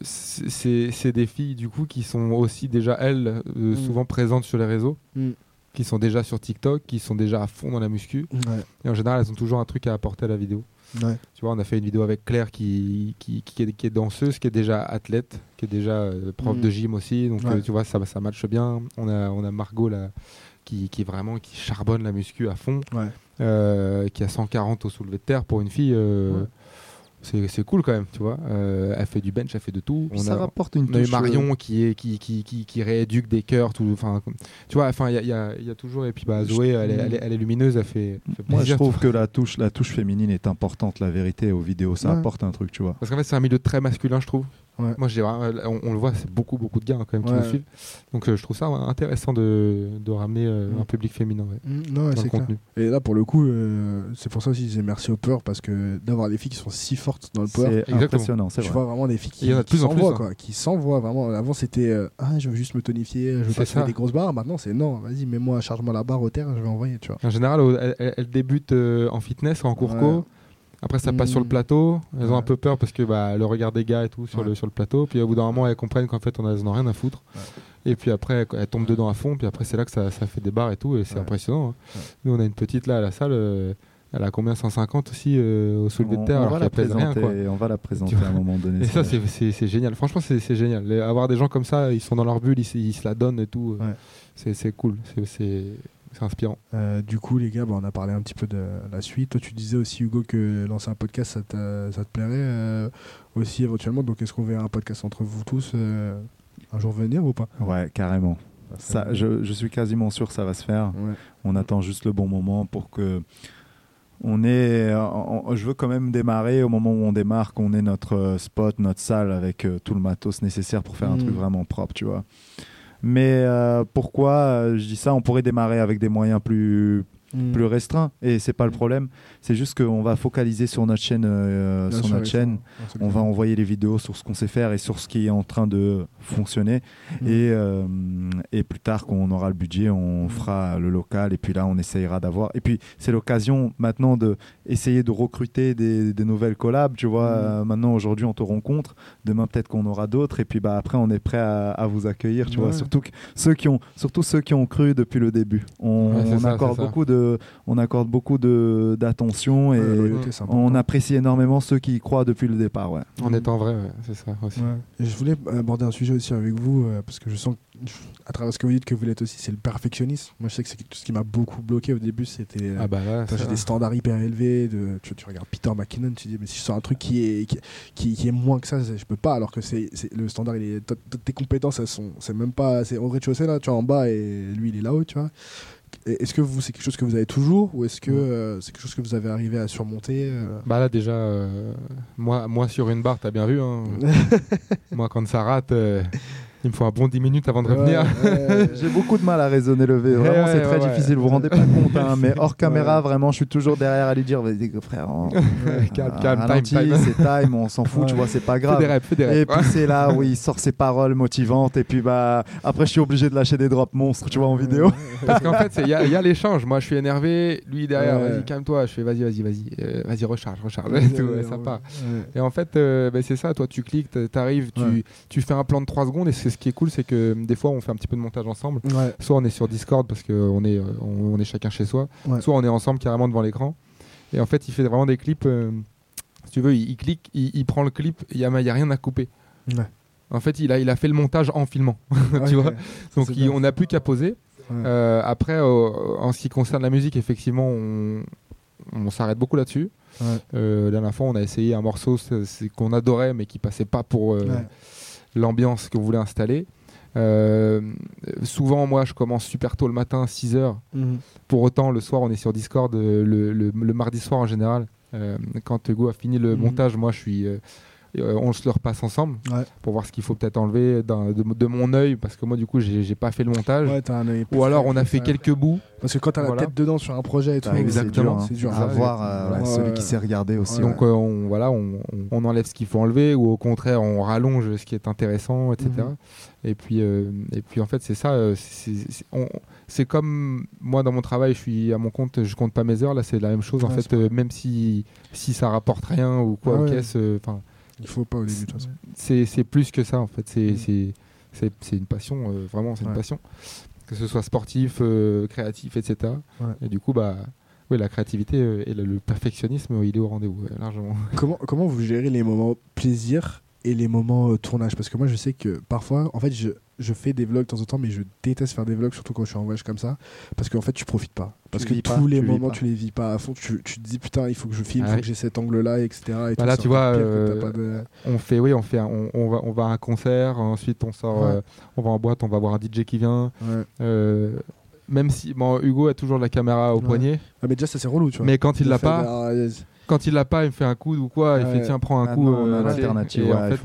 c'est des filles du coup qui sont aussi déjà elles euh, Mm. souvent présentes sur les réseaux, Mm. qui sont déjà sur TikTok, qui sont déjà à fond dans la muscu. Ouais, Et en général, elles ont toujours un truc à apporter à la vidéo. Ouais. Tu vois, on a fait une vidéo avec Claire qui, qui, qui, est, qui est danseuse, qui est déjà athlète, qui est déjà euh, prof Mm. de gym aussi. Donc, Ouais. euh, tu vois, ça, ça matche bien. On a, on a Margot, là, qui, qui vraiment qui charbonne la muscu à fond, Ouais. euh, qui a 140 au soulevé de terre pour une fille. euh. C'est- C'est cool quand même, tu vois. Euh, elle fait du bench, elle fait de tout. On ça a- rapporte une on a eu touche, Marion euh, qui, est, qui, qui, qui, qui rééduque des cœurs, tout, enfin, comme- tu vois, enfin, il y a, il y y a toujours, et puis bah, Je- Zoé, elle est, elle, est, elle est lumineuse, elle fait, Moi, je plaisir, trouve tu que la touche, la touche féminine est importante, la vérité aux vidéos, ça Ouais. apporte un truc, tu vois. Parce qu'en fait, c'est un milieu très masculin, je trouve. Ouais. Moi, j'ai on, on le voit, c'est beaucoup, beaucoup de gars hein, quand même qui nous suivent. Donc, euh, je trouve ça intéressant de, de ramener euh, Mm. un public féminin ouais, Mm, non, dans clair. Et là, pour le coup, euh, c'est pour ça aussi que je disais merci au Peur parce que d'avoir des filles qui sont si fortes dans le Power, C'est Exactement. impressionnant, c'est vrai. vois vraiment des filles Et il y en a qui, qui en plus, s'envoient, hein. quoi, qui s'envoient vraiment. Avant, c'était euh, ah, je veux juste me tonifier, je veux C'est pas ça. des grosses barres. Maintenant, c'est non, vas-y, mets-moi, charge-moi la barre au terre, je vais envoyer, tu vois. En général, elle, elle- débute euh, en fitness, en cours Ouais. co. Après, ça passe sur le plateau. Elles ont un peu peur parce que bah, le regard des gars et tout sur, le, sur le plateau. Puis au bout d'un moment, elles comprennent qu'en fait, on a- elles n'en ont rien à foutre. Et puis après, elles tombent dedans à fond. Puis après, c'est là que ça, ça fait des barres et tout. Et c'est Ouais. impressionnant. hein. Ouais. Nous, on a une petite là à la salle. euh, elle a combien 150 aussi euh, au soulevé de terre on alors va la rien. présenter, Quoi. on va la présenter à un moment donné. Et ça, vrai. c'est- génial. Franchement, c'est génial. Les- avoir des gens comme ça, ils sont dans leur bulle, ils, se- ils se la donnent et tout. euh, Ouais. C'est c'est cool. C'est- C'est inspirant. Euh, du coup, les gars, bah, on a parlé un petit peu de la suite. Toi, tu disais aussi, Hugo, que lancer un podcast, ça, te plairait euh, aussi éventuellement. Donc, est-ce qu'on verra un podcast entre vous tous euh, un jour venir ou pas? Ouais, carrément. Ça, je, je suis quasiment sûr que ça va se faire. Ouais. On attend juste le bon moment pour que on on- je veux quand même démarrer au moment où on démarre, qu'on ait notre spot, notre salle avec tout le matos nécessaire pour faire un Mm. truc vraiment propre, tu vois. Mais euh, pourquoi euh, je dis ça On pourrait démarrer avec des moyens plus Mm. plus restreints et c'est pas le problème. C'est juste qu'on va focaliser sur notre chaîne, euh, sur notre chaîne. On va envoyer les vidéos sur ce qu'on sait faire et sur ce qui est en train de fonctionner. Mm. Et, euh, et plus tard, quand on aura le budget, on Mm. fera le local. Et puis là, on essayera d'avoir. Et puis, c'est l'occasion maintenant de essayer de recruter des, des nouvelles collabs. Tu vois, Mm. Euh, maintenant, aujourd'hui, on te rencontre. Demain, peut-être qu'on aura d'autres. Et puis, bah, après, on est prêt à, à vous accueillir. Tu vois, surtout, que ceux qui ont, surtout ceux qui ont cru depuis le début. On, Ouais, c'est on ça, accorde beaucoup de, on accorde beaucoup de d'attention et on apprécie énormément ceux qui y croient depuis le départ. Ouais. En Mm. étant vrai, ouais, c'est ça aussi. Ouais. Je voulais aborder un sujet aussi avec vous, euh, parce que je sens, à travers ce que vous dites, que vous l'êtes aussi, c'est le perfectionnisme. Moi, je sais que c'est quelque chose qui m'a beaucoup bloqué au début, c'était... euh, Ah bah j'ai des standards hyper élevés. De, tu, tu regardes Peter McKinnon, tu dis, mais si je sors un truc qui est, qui, qui- qui est moins que ça, je peux pas. Alors que c'est le standard, il est, tes compétences, elles sont, c'est même pas, c'est au rez-de-chaussée là, tu vois, en bas et lui, il est là-haut, tu vois. Est-ce que vous, c'est quelque chose que vous avez toujours ou est-ce que Mm. euh, c'est quelque chose que vous avez arrivé à surmonter euh Bah là déjà, euh, moi, moi sur une barre, t'as bien vu. Hein. moi quand ça rate, il me faut un bon 10 minutes avant de revenir. Ouais, J'ai beaucoup de mal à raisonner levé. Vraiment, c'est très difficile. Vous vous rendez pas compte, hein, mais hors caméra, vraiment, je suis toujours derrière à lui dire, vas-y, frère, on- calme, calme, time, time. c'est time, on s'en fout, tu vois, c'est pas Fais grave. des reps, fais des Et reps. puis c'est là où il sort ses paroles motivantes et puis bah après je suis obligé de lâcher des drops monstres tu vois en vidéo. Parce qu'en fait, il y, a- l'échange. Moi, je suis énervé. Lui derrière, vas-y, calme-toi. Je fais, vas-y, vas-y, vas-y, euh, vas-y, recharge, recharge. Et tout. Ouais. Et en fait, euh, bah, c'est ça. Toi, tu cliques, t'arrives, tu, tu fais un plan de 3 secondes. Et c'est ce qui est cool, c'est que des fois, on fait un petit peu de montage ensemble. Ouais. Soit on est sur Discord parce qu'on est, euh, on, on est chacun chez soi. Ouais. Soit on est ensemble carrément devant l'écran. Et en fait, il fait vraiment des clips. euh, si tu veux, il, il clique, il, il prend le clip. Il n'y a, y a rien à couper. Ouais. En fait, il a, il a fait le montage en filmant. Tu vois. Donc, il- on n'a plus qu'à poser. Euh, après, euh, en ce qui concerne la musique, effectivement, on, on s'arrête beaucoup là-dessus. Ouais. Euh, la dernière fois, on a essayé un morceau qu'on adorait, mais qui passait pas pour euh, Ouais. L'ambiance qu'on voulait installer. Euh, souvent, moi, je commence super tôt le matin, 6 heures. Mhm. Pour autant, le soir, on est sur Discord, euh, le, le- le mardi soir en général. Euh, quand Hugo a fini le Mhm. montage, moi, je suis, on se le repasse ensemble Ouais. pour voir ce qu'il faut peut-être enlever de, de mon œil, parce que moi, du coup, j'ai pas fait le montage. Ouais, un œil Ou alors, on a fait quelques bouts. Parce que quand t'as Voilà. la tête dedans sur un projet et tout, Ah Exactement. c'est c'est dur, dur. hein. à Ouais. voir euh, ouais, celui ouais. qui s'est regardé aussi. Ouais. Donc euh, on, voilà, on, on- enlève ce qu'il faut enlever ou au contraire on rallonge ce qui est intéressant, etc. Mhm. Et puis euh, et puis en fait c'est ça. euh, c'est- c'est on- c'est comme moi dans mon travail, je suis à mon compte, je compte pas mes heures. Là c'est la même chose en fait. c'est euh, même si si ça rapporte rien ou quoi Ah ouais. euh, enfin Il faut pas au début de toute façon. c'est plus que ça en fait. C'est c'est une passion, euh, vraiment c'est Ouais. une passion. Que ce soit sportif, euh, créatif, etc. Ouais. Et du coup bah oui la créativité euh, et le, le perfectionnisme il est au rendez-vous largement. Comment, comment vous gérez les moments plaisir et les moments tournage? Parce que moi, je sais que parfois, en fait, je, je fais des vlogs de temps en temps, mais je déteste faire des vlogs, surtout quand je suis en voyage comme ça, parce qu'en fait, tu profites pas. Parce Tu que tous pas, les moments, tu les vis pas à fond. Tu, tu te dis, putain, il faut que je filme, il Ah faut oui. que j'ai cet angle-là, etc. Et Bah là, tu vois, euh, de- On fait, oui, on fait, un- on, on va, on va à un concert, ensuite on sort, Ouais. euh, on va en boîte, on va voir un DJ qui vient. Ouais. euh, même si, bon, Hugo a toujours la caméra au Ouais. poignet, Ah, mais déjà, ça c'est relou, tu vois. mais quand il l'a pas, quand il l'a pas, il me fait un coup ou quoi, il fait tiens, prends un Ah coup. non, on a Et en fait,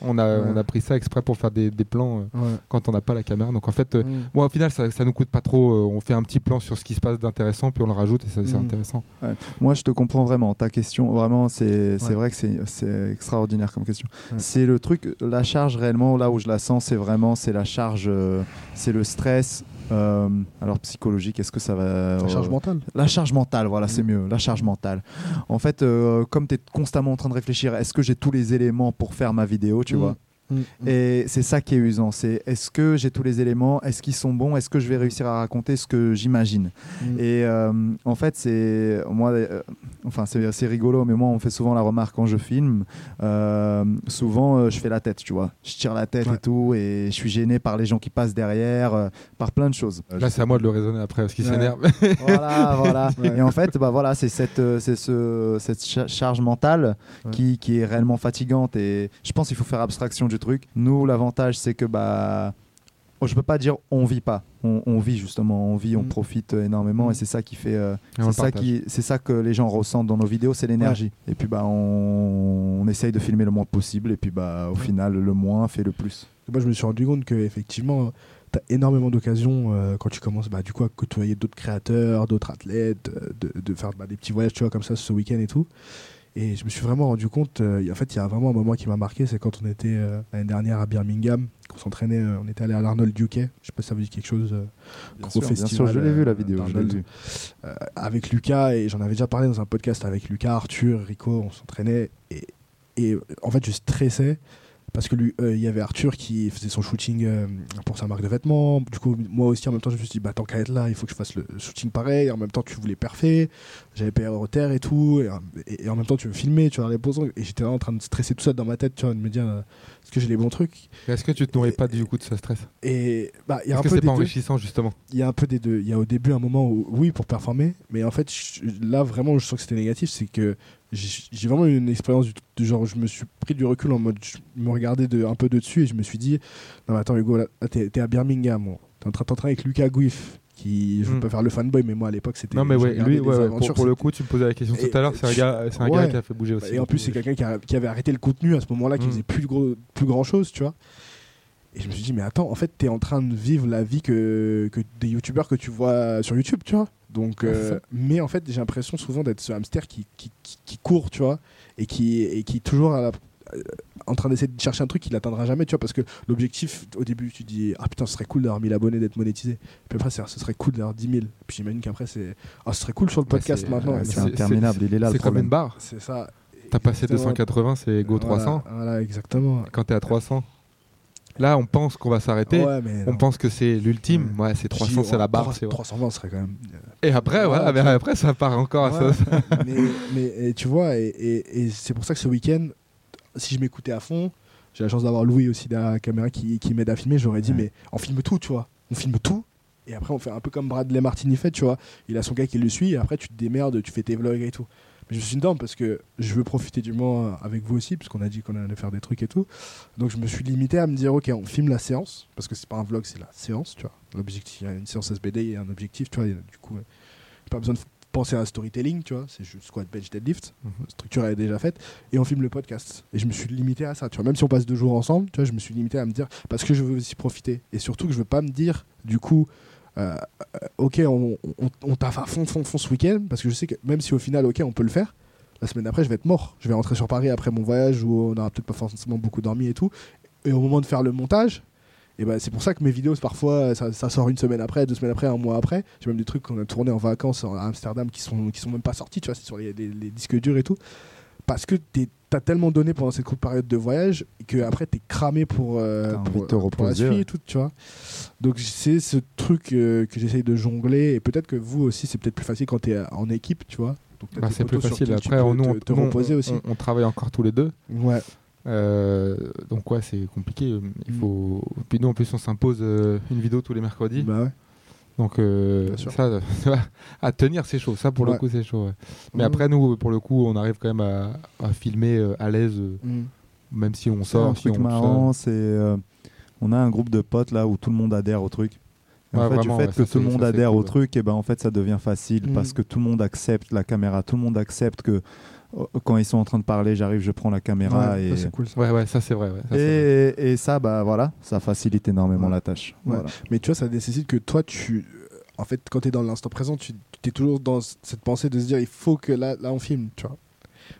on a, on a pris ça exprès pour faire des, des plans euh, quand on n'a pas la caméra. Donc en fait, euh, Mm. bon, au final, ça, ça nous coûte pas trop. euh, on fait un petit plan sur ce qui se passe d'intéressant, puis on le rajoute et ça, c'est Mhm. intéressant. Moi, je te comprends vraiment. Ta question, vraiment, c'est Ouais. vrai que c'est- c'est extraordinaire comme question. Ouais. C'est le truc, la charge réellement, là où je la sens, c'est vraiment, c'est la charge, euh, c'est le stress. Euh, alors psychologique, est-ce que ça va La charge euh, mentale. La charge mentale, voilà, c'est mieux. La charge mentale. En fait, euh, comme tu es constamment en train de réfléchir, est-ce que j'ai tous les éléments pour faire ma vidéo, tu Mm. vois? Mm. Et c'est ça qui est usant. C'est est-ce que j'ai tous les éléments Est-ce qu'ils sont bons Est-ce que je vais réussir à raconter ce que j'imagine Mm. Et euh, en fait, c'est moi, euh, enfin c'est rigolo, mais moi on fait souvent la remarque quand je filme. euh, souvent, euh, je fais la tête, tu vois. Je tire la tête Ouais. et tout, et je suis gêné par les gens qui passent derrière, euh, par plein de choses. Là, c'est à moi de le raisonner après parce qu'il Ouais. s'énerve. voilà, voilà. Ouais. Et en fait, bah voilà, c'est cette, c'est ce, cette cha- charge mentale Ouais. qui, qui est réellement fatigante. Et je pense qu'il faut faire abstraction du truc. Nous, l'avantage, c'est que bah, oh, je peux pas dire on vit pas. On, on vit justement, on vit, on Mm. profite énormément, Mm. et c'est ça qui fait. euh, c'est ça partage. qui, c'est ça que les gens ressentent dans nos vidéos, c'est l'énergie. Et puis bah, on, on essaye de filmer le moins possible, et puis bah, au Ouais. final, le moins fait le plus. Moi, je me suis rendu compte que effectivement, tu as énormément d'occasions euh, quand tu commences bah, du coup, à côtoyer d'autres créateurs, d'autres athlètes, euh, de, de faire bah, des petits voyages tu vois, comme ça ce week-end et tout. Et je me suis vraiment rendu compte, euh, en fait, il y a vraiment un moment qui m'a marqué, c'est quand on était euh, l'année dernière à Birmingham, qu'on s'entraînait, euh, on était allé à l'Arnold UK, je sais pas si ça vous dit quelque chose, Bien Gros sûr, bien festival, sûr, je l'ai vu la vidéo. je vu. avec Lucas, et j'en avais déjà parlé dans un podcast avec Lucas, Arthur, Rico, on s'entraînait, et, et en fait, je stressais. Parce que lui, euh, il y avait Arthur qui faisait son shooting euh, pour sa marque de vêtements. Du coup, moi aussi, en même temps, je me suis dit, bah, tant qu'à être là, il faut que je fasse le shooting pareil. En même temps, tu voulais parfait. J'avais PR au terre et tout. Et, et- et en même temps, tu veux filmer, tu as les posons. Et j'étais là en train de stresser tout ça dans ma tête, tu vois, de me dire, euh, est-ce que j'ai les bons trucs? Est-ce que tu te nourris pas du coup de ce stress? Et bah, il y a un que peu c'est pas deux enrichissant justement? Il y a un peu des deux. Il y a au début un moment où, oui, pour performer, mais en fait, je- là, vraiment, je sens que c'était négatif. C'est que j'ai vraiment eu une expérience du, du genre, je me suis pris du recul en mode, je me regardais de, un peu de dessus et je me suis dit, non, mais attends, Hugo, là, là, t'es à Birmingham, bon. t'es en train t'entraîner avec Lucas Guif, qui, je veux Mm. pas faire le fanboy, mais moi à l'époque, c'était. Non mais ouais, lui, ouais, pour, pour le coup, tu me posais la question Et- tout à l'heure. C'est un gars, c'est un ouais. gars qui a fait bouger aussi. et en plus, c'est quelqu'un qui, avait arrêté le contenu à ce moment-là, qui Mm. faisait plus, gros, plus grand chose, tu vois. Et je me suis dit, mais attends, en fait, t'es en train de vivre la vie que, que des youtubeurs que tu vois sur YouTube, tu vois. Donc, euh, mais en fait, j'ai l'impression souvent d'être ce hamster qui, qui, qui, qui court, tu vois, et qui, et qui est toujours à la- euh, en train d'essayer de chercher un truc qu'il n'atteindra jamais, tu vois, parce que l'objectif, au début, tu dis, ah putain, ce serait cool d'avoir 1000 abonnés, d'être monétisé. Puis après, c'est, ce serait cool d'avoir 10 000. Puis j'imagine qu'après, c'est, ah, ce serait cool sur le podcast maintenant. C'est interminable, il est là C'est comme une barre. c'est ça. T'as passé Exactement. 280, c'est go Voilà, 300. Voilà, exactement. Quand t'es à 300, là, on pense qu'on va s'arrêter. Ouais, On non. pense que c'est l'ultime. Ouais. Ouais, c'est Je 300, dis, c'est la barre. 300, c'est vrai. 320 serait quand même. Et après, Ouais, mais après, ça part encore à Ouais, ça. mais, tu vois, et, et- et c'est pour ça que ce week-end, si je m'écoutais à fond, j'ai la chance d'avoir Louis aussi derrière la caméra qui, qui m'aide à filmer. J'aurais dit, mais on filme tout, tu vois. On filme tout. Et après, on fait un peu comme Bradley Martini fait, tu vois. Il a son gars qui le suit, et après, tu te démerdes, tu fais tes vlogs et tout. Mais je me suis dit, non, parce que je veux profiter du moment avec vous aussi, puisqu'on a dit qu'on allait faire des trucs et tout. Donc, je me suis limité à me dire, ok, on filme la séance, parce que c'est pas un vlog, c'est la séance, tu vois. L'objectif, il y a une séance SBD, il y a un objectif, tu vois. du coup, pas besoin de penser à un storytelling, tu vois. C'est juste squat, bench, deadlift. Mhm. La structure elle est déjà faite. Et on filme le podcast. Et je me suis limité à ça, tu vois. Même si on passe deux jours ensemble, tu vois, je me suis limité à me dire, parce que je veux aussi profiter. Et surtout que je veux pas me dire, du coup, euh, ok, on, on, on taffe à fond, ce week-end, parce que je sais que même si au final, ok, on peut le faire, la semaine d'après, je vais être mort. Je vais rentrer sur Paris après mon voyage où on n'aura peut-être pas forcément beaucoup dormi et tout. Et au moment de faire le montage, et ben c'est pour ça que mes vidéos, parfois, ça, sort une semaine après, deux semaines après, un mois après. J'ai même des trucs qu'on a tourné en vacances à Amsterdam qui sont, qui sont même pas sortis, tu vois, c'est sur les- les disques durs et tout. Parce que t'es- t'as tellement donné pendant cette courte période de voyage que après t'es cramé pour, euh, pour, te pour la reposer, suite ouais. et tout, tu vois. Donc c'est ce truc euh, que j'essaye de jongler et peut-être que vous aussi c'est peut-être plus facile quand t'es en équipe, tu vois. Bah, c'est plus facile. Après, on- te, on, te on- reposer aussi. on- travaille encore tous les deux. Ouais. Euh, donc ouais, c'est compliqué. Il Mm. faut. Puis nous en plus on s'impose euh, une vidéo tous les mercredis. Bah ouais. Donc euh, ça, à tenir c'est chaud. Ça pour le coup c'est chaud. ouais. Mais Mhm. après nous pour le coup on arrive quand même à, à filmer euh, à l'aise, euh, Mm. même si on C'est un sort. si truc on marrant, c'est euh, on a un groupe de potes là où tout le monde adhère au truc. Et Ouais, en fait, vraiment, du fait ouais, que tout le monde adhère au truc, et ben en fait ça devient facile Mm. parce que tout le monde accepte la caméra, tout le monde accepte que quand ils sont en train de parler, j'arrive, je prends la caméra Ouais, et, ça, c'est cool ça. Ouais ouais ça c'est vrai. ouais, ça, c'est vrai. et, et ça bah voilà, ça facilite énormément Ouais. la tâche. Ouais. Voilà. Mais tu vois, ça nécessite que toi, tu. En fait, quand tu es dans l'instant présent, tu es toujours dans cette pensée de se dire il faut que là, là on filme, tu vois.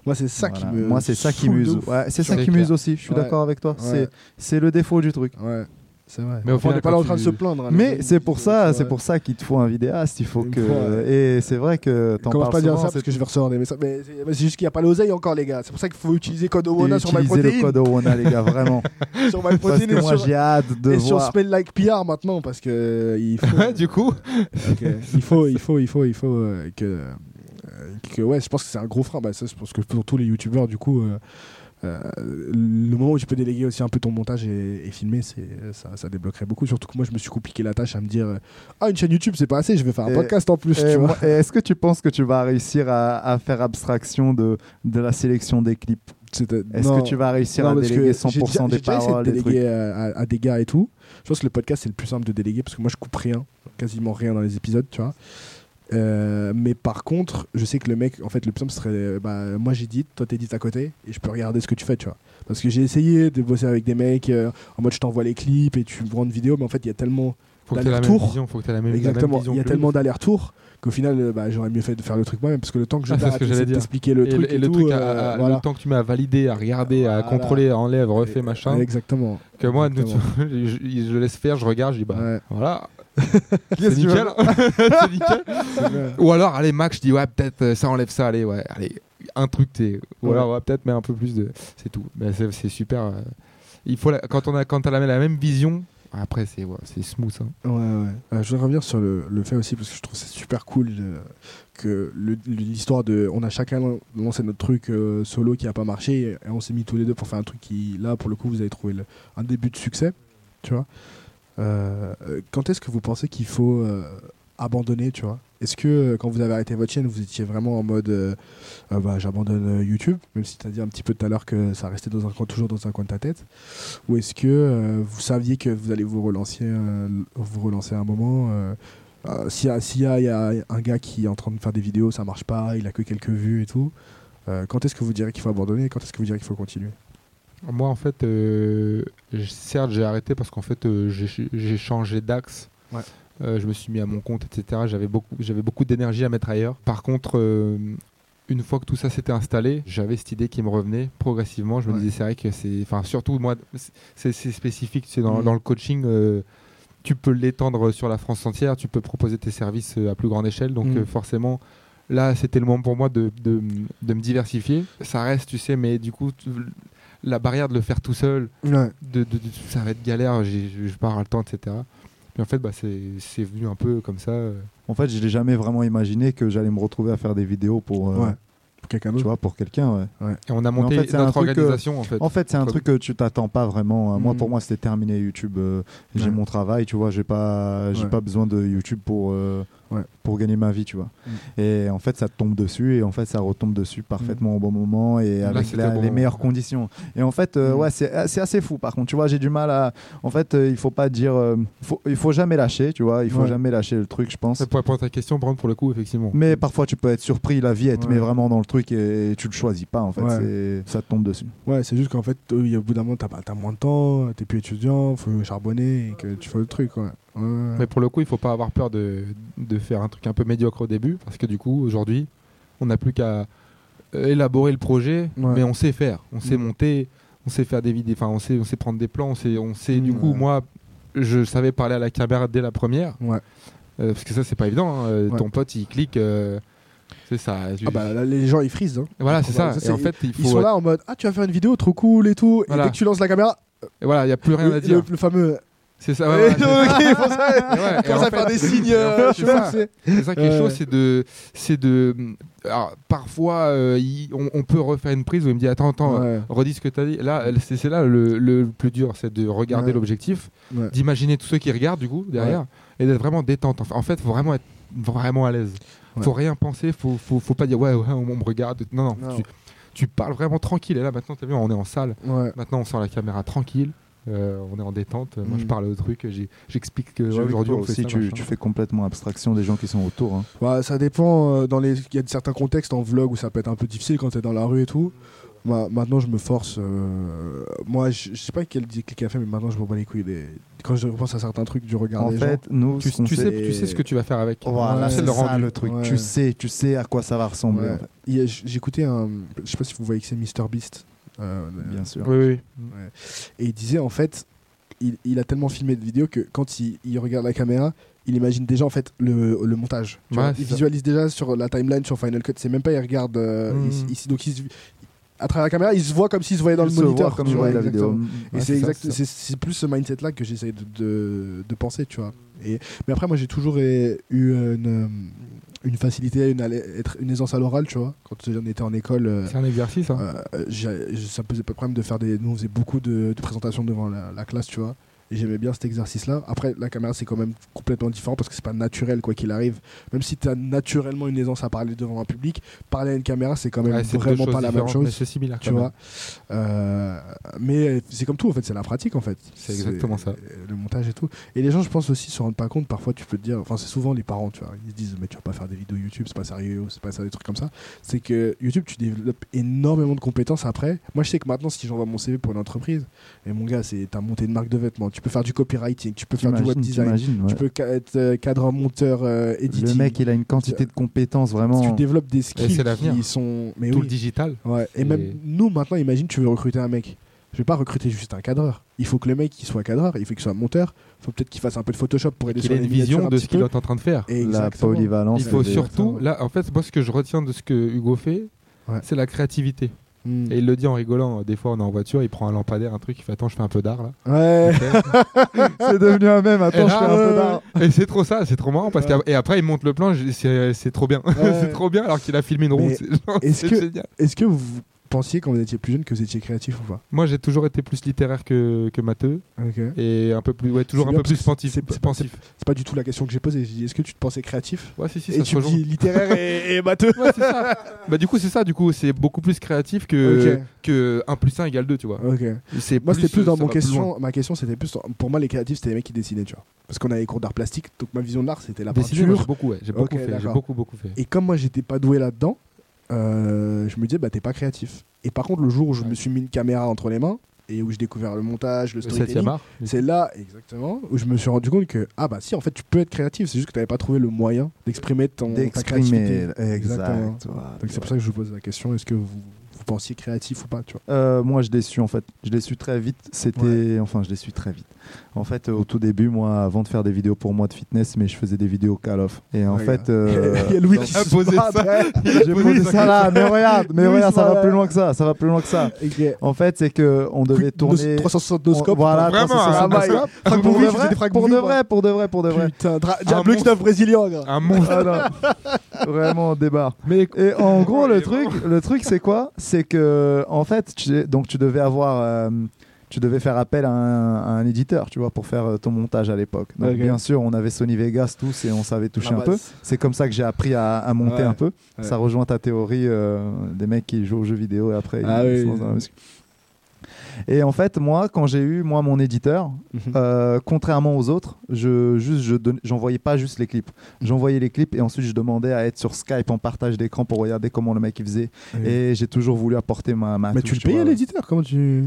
Moi, c'est ça Voilà. qui me. Moi c'est ça qui m'use. c'est ça qui m'use aussi. Je suis Ouais. d'accord avec toi. Ouais. C'est c'est le défaut du truc. Ouais, c'est vrai. Mais Enfin, on n'est pas là en train de se plaindre. hein, Mais c'est pour ça, c'est pour ça qu'il te faut un vidéaste. Il faut que et c'est vrai que t'en Commence parles pas à dire ça parce que je vais recevoir des messages. Mais c'est mais c'est juste qu'il n'y a pas l'oseille encore, les gars. C'est pour ça qu'il faut utiliser code Owona sur Utilisez le MyProtein. code Owona, les gars, vraiment. Sur MyProtein et moi, sur, j'ai hâte de et sur. Spell Like PR maintenant parce que euh, il faut. Ouais, du coup. Ok. il faut, il faut, il faut, il faut euh, que, euh, que, ouais, je pense que c'est un gros frein. Bah, ça, je pense que pour tous les youtubeurs, du coup, euh, euh, le moment où tu peux déléguer aussi un peu ton montage et, et filmer, ça, ça débloquerait beaucoup. Surtout que moi, je me suis compliqué la tâche à me dire, euh, ah, une chaîne YouTube, c'est pas assez, je vais faire un Et- podcast en plus, Est-ce que tu penses que tu vas réussir à, à faire abstraction de, de la sélection des clips? Est-ce que tu vas réussir Non, à déléguer j'ai 100% déjà- des paroles de déléguer à, à- à des gars et tout. Je pense que le podcast c'est le plus simple de déléguer parce que moi je coupe rien, quasiment rien dans les épisodes, tu vois. Euh, mais par contre, je sais que le mec, en fait, le simple serait, euh, bah, moi j'édite, toi t'édites à côté, et je peux regarder ce que tu fais, tu vois. Parce que j'ai essayé de bosser avec des mecs euh, en mode je t'envoie les clips et tu me rends une vidéo, mais en fait il y a tellement, Faut que tu la même D'aller-retour. vision. Faut que tu la même la même exactement, il y a tellement d'allers-retours qu'au final, bah, j'aurais mieux fait de faire le truc moi-même parce que le temps que je Ah, à t'expliquer le et truc le, et, et le tout, truc, à- euh, à- voilà. le temps que tu mets à valider, à regarder, à contrôler, enlève, refait, machin. Exactement. Que moi, Exactement. je, je laisse faire, je regarde, je dis bah Ouais. voilà, c'est nickel. c'est nickel. Ou alors, allez, Max, je dis ouais, peut-être euh, ça enlève ça, allez, ouais, allez, un truc, t'es. Ou Ouais. alors, ouais, peut-être, mais un peu plus de. C'est tout. Mais c'est super. euh, Il faut la- quand on a quand t'as la, la même vision, après c'est ouais, smooth. hein. Ouais, ouais. Euh, je voudrais revenir sur le, le fait aussi, parce que je trouve que c'est super cool euh, que l'histoire de. On a chacun lancé notre truc euh, solo qui a pas marché, et on s'est mis tous les deux pour faire un truc qui, là, pour le coup, vous avez trouvé le- un début de succès, tu vois. Euh, euh, quand est-ce que vous pensez qu'il faut euh, abandonner, tu vois? Est-ce que quand vous avez arrêté votre chaîne, vous étiez vraiment en mode bah, j'abandonne YouTube, même si tu as dit un petit peu tout à l'heure que ça restait dans un coin, toujours dans un coin de ta tête? Ou est-ce que vous saviez que vous allez vous relancer, vous relancer à un moment S'il y, a- s'il y, y a un gars qui est en train de faire des vidéos, ça marche pas, il a que quelques vues et tout, quand est-ce que vous direz qu'il faut abandonner? Quand est-ce que vous direz qu'il faut continuer? Moi, en fait, euh, certes, j'ai arrêté parce qu'en fait, euh, j'ai changé d'axe. Ouais. Euh, je me suis mis à mon compte, etc. J'avais beaucoup, beaucoup d'énergie à mettre ailleurs. Par contre, une fois que tout ça s'était installé, j'avais cette idée qui me revenait progressivement. Je me Ouais. disais, c'est vrai que c'est, enfin, surtout moi, c'est spécifique. C'est dans, Mhm. dans le coaching. tu peux l'étendre sur la France entière, tu peux proposer tes services à plus grande échelle. Donc euh, forcément, là, c'était le moment pour moi de, de, de me diversifier. Ça reste, tu sais, mais du coup, la barrière de le faire tout seul, Ouais. de, de- de- ça va être galère, je pars à le temps, etc. Puis en fait, bah, c'est c'est venu un peu comme ça. euh. En fait, je n'ai jamais vraiment imaginé que j'allais me retrouver à faire des vidéos pour, euh, Ouais. Pour quelqu'un tu d'autre vois, pour quelqu'un. ouais. Et on a monté en fait, notre truc, organisation, en fait. En fait, c'est un truc que tu t'attends pas vraiment. Moi, Mhm. pour moi, c'était terminé YouTube. euh, J'ai Ouais. mon travail, tu vois. J'ai pas, j'ai pas besoin de YouTube pour euh, Ouais. pour gagner ma vie, tu vois. Mhm. Et en fait, ça te tombe dessus et en fait, ça retombe dessus parfaitement au bon moment et Là, avec c'était la- bon les moment. meilleures conditions. Et en fait, euh, Mhm. ouais, c'est assez fou. Par contre, tu vois, j'ai du mal à. En fait, euh, il faut pas dire. euh, faut, il faut jamais lâcher, tu vois. Il faut Ouais. jamais lâcher le truc, je pense. Ça, Pour répondre à ta question, contre, pour le coup, effectivement. Mais parfois, tu peux être surpris. La vie, elle te met vraiment dans le truc et, tu le choisis pas. En fait, ça te tombe dessus. Ouais, c'est juste qu'en fait, au bout d'un moment, t'as t'as moins de temps, t'es plus étudiant, faut charbonner et que tu fais le truc, ouais. Mais pour le coup, il faut pas avoir peur de, de faire un truc un peu médiocre au début, parce que du coup, aujourd'hui, on n'a plus qu'à euh, élaborer le projet, Ouais. mais on sait faire, on sait Mm. monter, on sait faire des vidéos, enfin, on sait, on sait prendre des plans, on sait, on sait. Du Mm. coup, Ouais. moi, je savais parler à la caméra dès la première, Ouais. euh, parce que ça, c'est pas évident. hein, euh. Ton pote, il clique, euh, c'est ça. Ah bah là, les gens ils frisent. Hein. voilà, c'est ça. Ça, Et en fait, il faut. Ils sont là en mode Ah, tu vas faire une vidéo trop cool et tout. Voilà. Et dès que tu lances la caméra, Et voilà, il y a plus rien le, à dire. le- le fameux C'est ça. ouais, Ouais, ouais, c'est ça. ok, pour ça, ouais, en à faire fait- des signes. euh, fait, c'est ça. ça qui est chaud, c'est de, c'est de. Alors, parfois, euh, il- on, on peut refaire une prise où il me dit attends, attends, redis ce que tu as dit. Là, c'est là le, le plus dur, c'est de regarder l'objectif, d'imaginer tous ceux qui regardent du coup derrière, et d'être vraiment détente. En fait- fait, faut vraiment être vraiment à l'aise. Faut rien penser, faut, faut, faut pas dire ouais, ouais, on, me regarde. Non, non, Non. Tu, tu parles vraiment tranquille. Et là, maintenant, tu as vu, on est en salle. Ouais. Maintenant, on sort la caméra tranquille. Euh, on est en détente. Moi, je Mm. parle au truc. J'explique que ouais, aujourd'hui, fait aussi, ça. tu, tu fais complètement abstraction des gens qui sont autour. hein. Bah, ça dépend. euh, dans les, il y a certains contextes en vlog où ça peut être un peu difficile quand t'es dans la rue et tout. Maintenant, je me force. euh, moi, je, je sais pas quel déclic a fait, mais maintenant, je me bats les couilles. des- Quand je repense à certains trucs du regard En des fait, nous, Tu, tu sais, tu sais ce que tu vas faire avec. Voilà, Ouais, c'est le ça le truc. Ouais. Tu sais, tu sais à quoi ça va ressembler. Ouais. en fait. J'écoutais un. Je sais pas si vous voyez que c'est MrBeast. Euh, Bien sûr. Oui, oui. Et il disait en fait, il, il a tellement filmé de vidéos que quand il, il regarde la caméra, il imagine déjà en fait le, le montage. Tu Ouais, vois, il ça. visualise déjà sur la timeline sur Final Cut. C'est même pas il regarde euh, Mhm. ici, ici. donc il à travers la caméra, il se voit comme s'il se voyait dans Il le moniteur. comme tu vois, la vidéo. exactement. Et Ouais, c'est plus ce mindset là que j'essaie de, de, de penser, tu vois. Et mais après moi j'ai toujours eu une, une facilité, une, aisance à l'oral, tu vois. Quand on était en école, euh, C'est un exercice. Hein. euh, ça me posait pas de problème de faire des. Nous, on faisait beaucoup de, de présentations devant la, la classe, tu vois. Et j'aimais bien cet exercice-là. Après, la caméra, c'est quand même complètement différent parce que c'est pas naturel, quoi qu'il arrive. Même si tu as naturellement une aisance à parler devant un public, parler à une caméra, c'est quand même Ouais, vraiment pas la même différentes, Mais chose. c'est similaire. Tu vois. Euh, mais c'est comme tout, en fait, c'est la pratique, en fait. C'est exactement ça. Le montage et tout. Et les gens, je pense aussi, se rendent pas compte. Parfois, tu peux te dire. Enfin, c'est souvent les parents, tu vois. Ils se disent, mais tu vas pas faire des vidéos YouTube, c'est pas sérieux, c'est pas ça, des trucs comme ça. C'est que YouTube, tu développes énormément de compétences après. Moi, je sais que maintenant, si j'envoie mon CV pour une entreprise, et mon gars, c'est t'as monté une marque de vêtements, tu peux faire du copywriting, tu peux faire du web design, ouais. tu peux être euh, cadreur, monteur, euh, editing. Le mec, il a une quantité de compétences vraiment. tu développes des skills c'est l'avenir. qui sont. Mais Tout oui. le digital. Ouais. Et, Et- même nous, maintenant, imagine, tu veux recruter un mec. Je vais pas recruter juste un cadreur. Il faut que le mec il soit cadreur, il faut qu'il soit monteur, il faut peut-être qu'il fasse un peu de Photoshop pour aider Il sur a les une vision de ce qu'il est en train de faire. La Exactement. polyvalence. Il faut surtout, là, en fait, moi, ce que je retiens de ce que Hugo fait, Ouais. c'est la créativité. Hmm. Et il le dit en rigolant. Des fois, on est en voiture, il prend un lampadaire, un truc, il fait Attends, je fais un peu d'art là. Ouais. C'est devenu un même. Attends, je fais un peu d'art. Et c'est trop ça, c'est trop marrant parce Ouais. que et après il monte le plan, c'est c'est trop bien, Ouais. c'est trop bien alors qu'il a filmé une route. Mais c'est genre, est-ce c'est que- génial. Est-ce que vous pensiez quand vous étiez plus jeune que vous étiez créatif ou pas Moi j'ai toujours été plus littéraire que, que matheux et un peu plus, ouais, toujours un peu plus pensif. c'est-. C'est pas du tout la question que j'ai posée. Est-ce que tu te pensais créatif Ouais, si, si, Et ça tu me dis littéraire et, et matheux. Ouais, c'est ça. bah du coup c'est ça, du coup c'est beaucoup plus créatif que, que 1 plus 1 égale 2, tu vois. Ok. C'est Moi, c'était plus dans mon question. Ma question, c'était plus. Pour moi, les créatifs, c'était les mecs qui dessinaient, tu vois. Parce qu'on avait les cours d'art plastique, donc ma vision de l'art, c'était la Dessiner, peinture. j'ai beaucoup, ouais, beaucoup fait, j'ai beaucoup beaucoup fait. Et comme moi, j'étais pas doué là-dedans, euh, je me disais, bah, t'es pas créatif. Et par contre, le jour où je Ouais. me suis mis une caméra entre les mains et où j'ai découvert le montage, le Le 7 storytelling, c'est là, exactement, où je me suis rendu compte que, ah bah si, en fait, tu peux être créatif, c'est juste que t'avais pas trouvé le moyen d'exprimer ton ta créativité. Exactement. Donc c'est pour ça que je vous pose la question, est-ce que vous, vous pensiez créatif ou pas, tu vois? Euh, moi, je l'ai su en fait. Je l'ai su très vite. C'était, enfin, je l'ai su très vite. En fait, au tout début, moi, avant de faire des vidéos pour moi de fitness, mais je faisais des vidéos Call of. Et en Ouais, fait, euh, Il y a Louis qui a se posé ça. ouais. j'ai posé ça là. Mais regarde, mais regarde, ça va plus loin que ça. Ça va plus loin que ça. En fait, c'est que on devait tourner. 362 scopes. Voilà, Vraiment, 360 un scopes. Franck Pour Bouvier de faisait vrai, pour de vrai, pour de vrai, pour de vrai. Putain, Diablo monstre. 9 brésilien, gars. Un monstre. Ah. Vraiment, on débarre. Mais Et en gros, le truc, le truc, c'est quoi? C'est que, en fait, tu, donc tu devais avoir, euh, tu devais faire appel à un, à un éditeur, tu vois, pour faire euh, ton montage à l'époque. Donc, bien sûr, on avait Sony Vegas tous et on savait toucher un peu. C'est comme ça que j'ai appris à, à monter Ouais. un peu. Ouais. Ça rejoint ta théorie euh, des mecs qui jouent aux jeux vidéo et après Ah ils oui. se lancent dans la musique. Et en fait, moi, quand j'ai eu moi mon éditeur, Mhm. euh, contrairement aux autres, je juste je j'envoyais pas juste les clips. J'envoyais les clips et ensuite je demandais à être sur Skype en partage d'écran pour regarder comment le mec il faisait. Et j'ai toujours voulu apporter ma, ma Mais touche, tu le payais l'éditeur? Comment tu.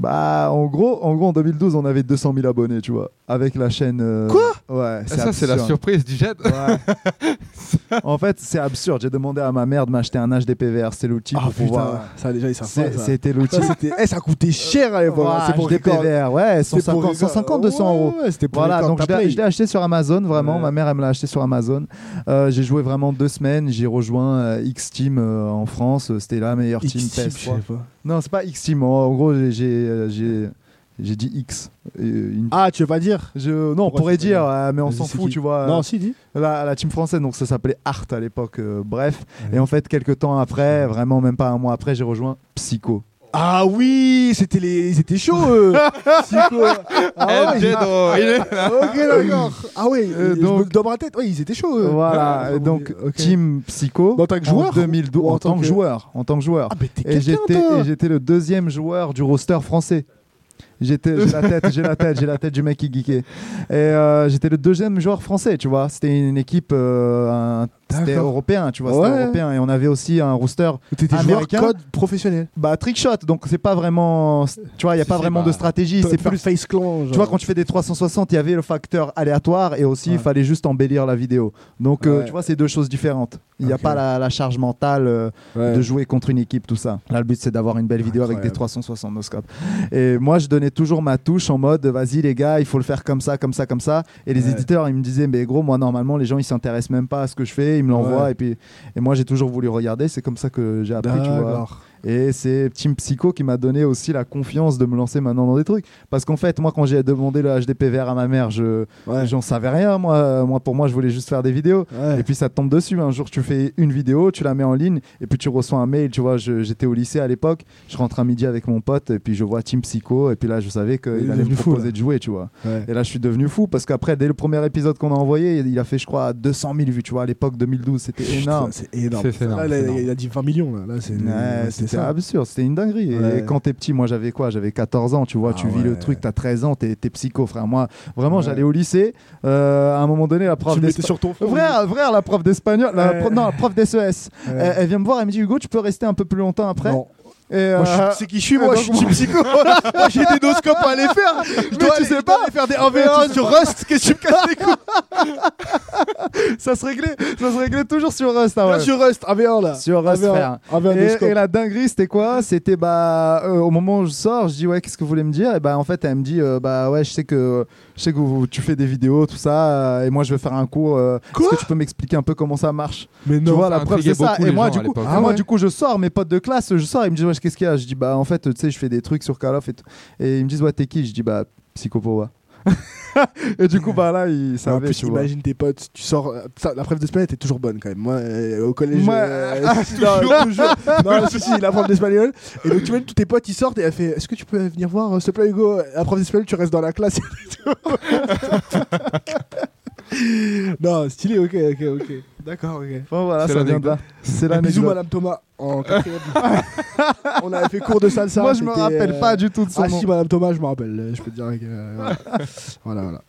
Bah en gros, en gros en 2012 on avait 200 000 abonnés, tu vois, avec la chaîne. euh, Quoi? Ouais. Ah, ça c'est la surprise du jet. Ouais. en fait, c'est absurde. J'ai demandé à ma mère de m'acheter un HDPVR, c'est l'outil Ah pour putain, pouvoir. ça déjà. C'était l'outil. Ça, Eh, ça coûtait cher à l'époque. hein, Ouais, c'est pour. HDPVR, ouais, C'est pour 150, record. 150 200 euros. Ouais, c'était Voilà, donc je l'ai acheté sur Amazon, vraiment. Ma mère, elle me l'a acheté sur Amazon. Euh, j'ai joué vraiment deux semaines. J'ai rejoint euh, X-Team euh, en France. C'était la meilleure team X-Team, je PS3. Non, c'est pas X-Team. En, en gros, j'ai- euh, dit X. Une- Ah, tu veux pas dire Je, non, on pourrait dire, euh, mais on s'en fout, qui tu vois. Non, si, dis. La, la team française, donc ça s'appelait Art à l'époque, euh, bref. Ouais. Et en fait, quelques temps après, vraiment même pas un mois après, j'ai rejoint Psycho. Ah oui, c'était les, ils étaient chauds. eux. Psycho. Ah ouais, il est- ok, d'accord. Ah oui, Euh, donc donc- dans ma tête, oui, ils étaient chauds. eux. Voilà, Ah, donc ok. Team Psycho. En tant que joueur en 2012, ou en en, tant que- joueur, en tant que joueur. Ah, mais t'es Et quelqu'un, j'étais toi. et j'étais le deuxième joueur du roster français. J'étais j'ai la tête, j'ai la tête, j'ai la tête du mec qui geekait. Et euh, j'étais le deuxième joueur français, tu vois. C'était une équipe euh, un- c'était européen, tu vois, c'était européen et on avait aussi un roster T'étais joueur américain. code professionnel. bah trickshot. Donc c'est pas vraiment tu vois, il y a pas vraiment de stratégie, C'est plus face clan. tu vois, quand tu fais des 360, il y avait le facteur aléatoire et aussi il Ouais. fallait juste embellir la vidéo. Donc, euh, tu vois, c'est deux choses différentes. Il n'y a pas la, la charge mentale euh, de jouer contre une équipe, tout ça. Là, le but, c'est d'avoir une belle vidéo avec des Incroyable. 360 no scope. Et moi, je donnais toujours ma touche en mode, vas-y, les gars, il faut le faire comme ça, comme ça, comme ça. Et les éditeurs, ils me disaient, mais gros, moi, normalement, les gens, ils s'intéressent même pas à ce que je fais, ils me l'envoient. Ouais. Et, puis, et moi, j'ai toujours voulu regarder. C'est comme ça que j'ai appris, tu vois. Et c'est Team Psycho qui m'a donné aussi la confiance de me lancer maintenant dans des trucs. Parce qu'en fait, moi, quand j'ai demandé le HDP vert à ma mère, je Ouais. j'en savais rien. Moi, moi, pour moi, je voulais juste faire des vidéos. Ouais. Et puis ça te tombe dessus. Un jour, tu fais une vidéo, tu la mets en ligne, et puis tu reçois un mail. Tu vois, j'étais au lycée à l'époque. Je rentre à midi avec mon pote, et puis je vois Team Psycho. Et puis là, je savais qu'il allait me fou, proposer de jouer, tu vois. Ouais. Et là, je suis devenu fou parce qu'après, dès le premier épisode qu'on a envoyé, il a fait, je crois, 200 000 vues. Tu vois, à l'époque 2012, c'était énorme. C'est énorme. Énorme, Là, il a dit 20 millions. Là, là c'est Ouais, c'est c'était absurde, c'était une dinguerie. Ouais. Et quand t'es petit, moi j'avais quoi? J'avais 14 ans, tu vois, Ah tu vis le truc, t'as 13 ans, t'es psycho, frère. Moi, vraiment, Ouais. j'allais au lycée. euh, à un moment donné, la prof d'espagnol. sur ton front. Frère, frère, la prof d'espagnol, la non, la prof d'SES, elle, elle vient me voir, elle me dit Hugo, tu peux rester un peu plus longtemps après? Non. Et, Moi, je suis- euh, c'est qui je suis, moi, je suis psycho. moi, j'ai des noscopes à aller faire. Je dois tu aller- sais pas. aller faire des 1v1 sur Rust. Qu'est-ce que tu me casses les couilles ça se réglait, ça se réglait toujours sur Rust. Là, ouais. Sur Rust, 1v1 là. Sur Rust, 1v1, frère. 1v1 Et, noscope. et la dinguerie, c'était quoi? C'était bah euh, au moment où je sors, je dis ouais, qu'est-ce que vous voulez me dire? Et bah en fait, elle me dit euh, bah ouais, je sais que je sais que vous- tu fais des vidéos, tout ça, euh, et moi je vais faire un cours. euh, Est-ce que tu peux m'expliquer un peu comment ça marche Mais Tu non. vois, ça la preuve c'est ça. Et moi gens du coup, Ah moi ouais. du coup, je sors, mes potes de classe, je sors, ils me disent ouais, qu'est-ce qu'il y a? Je dis bah en fait, tu sais, je fais des trucs sur Call of et tout. Et ils me disent ouais, t'es qui? Je dis bah Psychopowa. et du coup bah là, ils en savaient, plus, tu vois. imagine tes potes, tu sors. ça, la preuve d'espagnol était toujours bonne quand même. Moi, euh, au collège. Moi, euh, ah, non, toujours. Non, si, si, la prof d'espagnol. Et donc, tu vois, tous tes potes, ils sortent et elle fait Est-ce que tu peux venir voir, euh, s'il te plaît, Hugo La prof d'espagnol, tu restes dans la classe. non, stylé, ok, ok, ok. D'accord, ok. Bon, voilà, C'est ça vient de là. C'est Bisous, l'anecdote. Madame Thomas, en quatrième. On avait fait cours de salsa. Moi, je me rappelle euh, pas du tout de son Ah nom. si, Madame Thomas, je me rappelle. euh, Je peux te dire que. euh, voilà. voilà, voilà.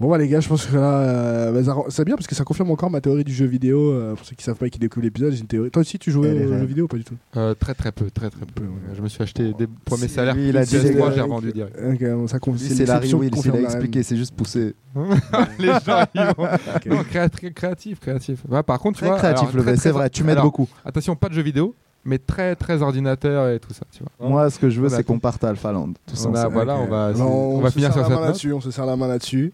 Bon bah les gars, je pense que là, euh, bah, ça c'est bien parce que ça confirme encore ma théorie du jeu vidéo. euh, pour ceux qui savent pas et qui découvrent l'épisode, j'ai une théorie. Toi aussi, tu jouais aux réelle. jeux vidéo ou pas du tout? Euh, très très peu, très très peu. ouais. Je me suis acheté des premiers Si, salaires. lui, il a dit de les PS3, gars, j'ai revendu direct. Bon, ça. Lui, C'est Larry Will, il l'a expliqué, c'est juste poussé. Les gens, ils vont- Non, créa- créatif, créatif. Ouais, par contre, tu Très vois, créatif, alors, le très, vrai, c'est vrai, tu m'aides beaucoup. Attention, pas de jeux vidéo, mais très très ordinateur et tout ça, tu vois. Moi, ce que je veux, c'est qu'on parte à Alphaland. Tout On a- ça. voilà, on va, on va se finir sur la cette là-dessus. On se serre la main là-dessus.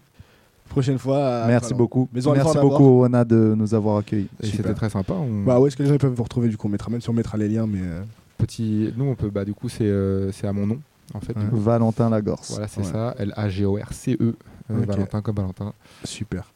Prochaine fois. à Merci beaucoup. Maison Merci beaucoup, de nous avoir accueillis. C'était très sympa. On... Bah, où est-ce que les gens ils peuvent vous retrouver du coup On mettra même si on mettra les liens, mais. euh, Petit... Nous, on peut, bah, du coup, c'est euh, c'est à mon nom, en fait. Ouais. Valentin Lagorce. Voilà, c'est Ouais. ça. L-A-G-O-R-C-E. Euh. Valentin comme Valentin. Super.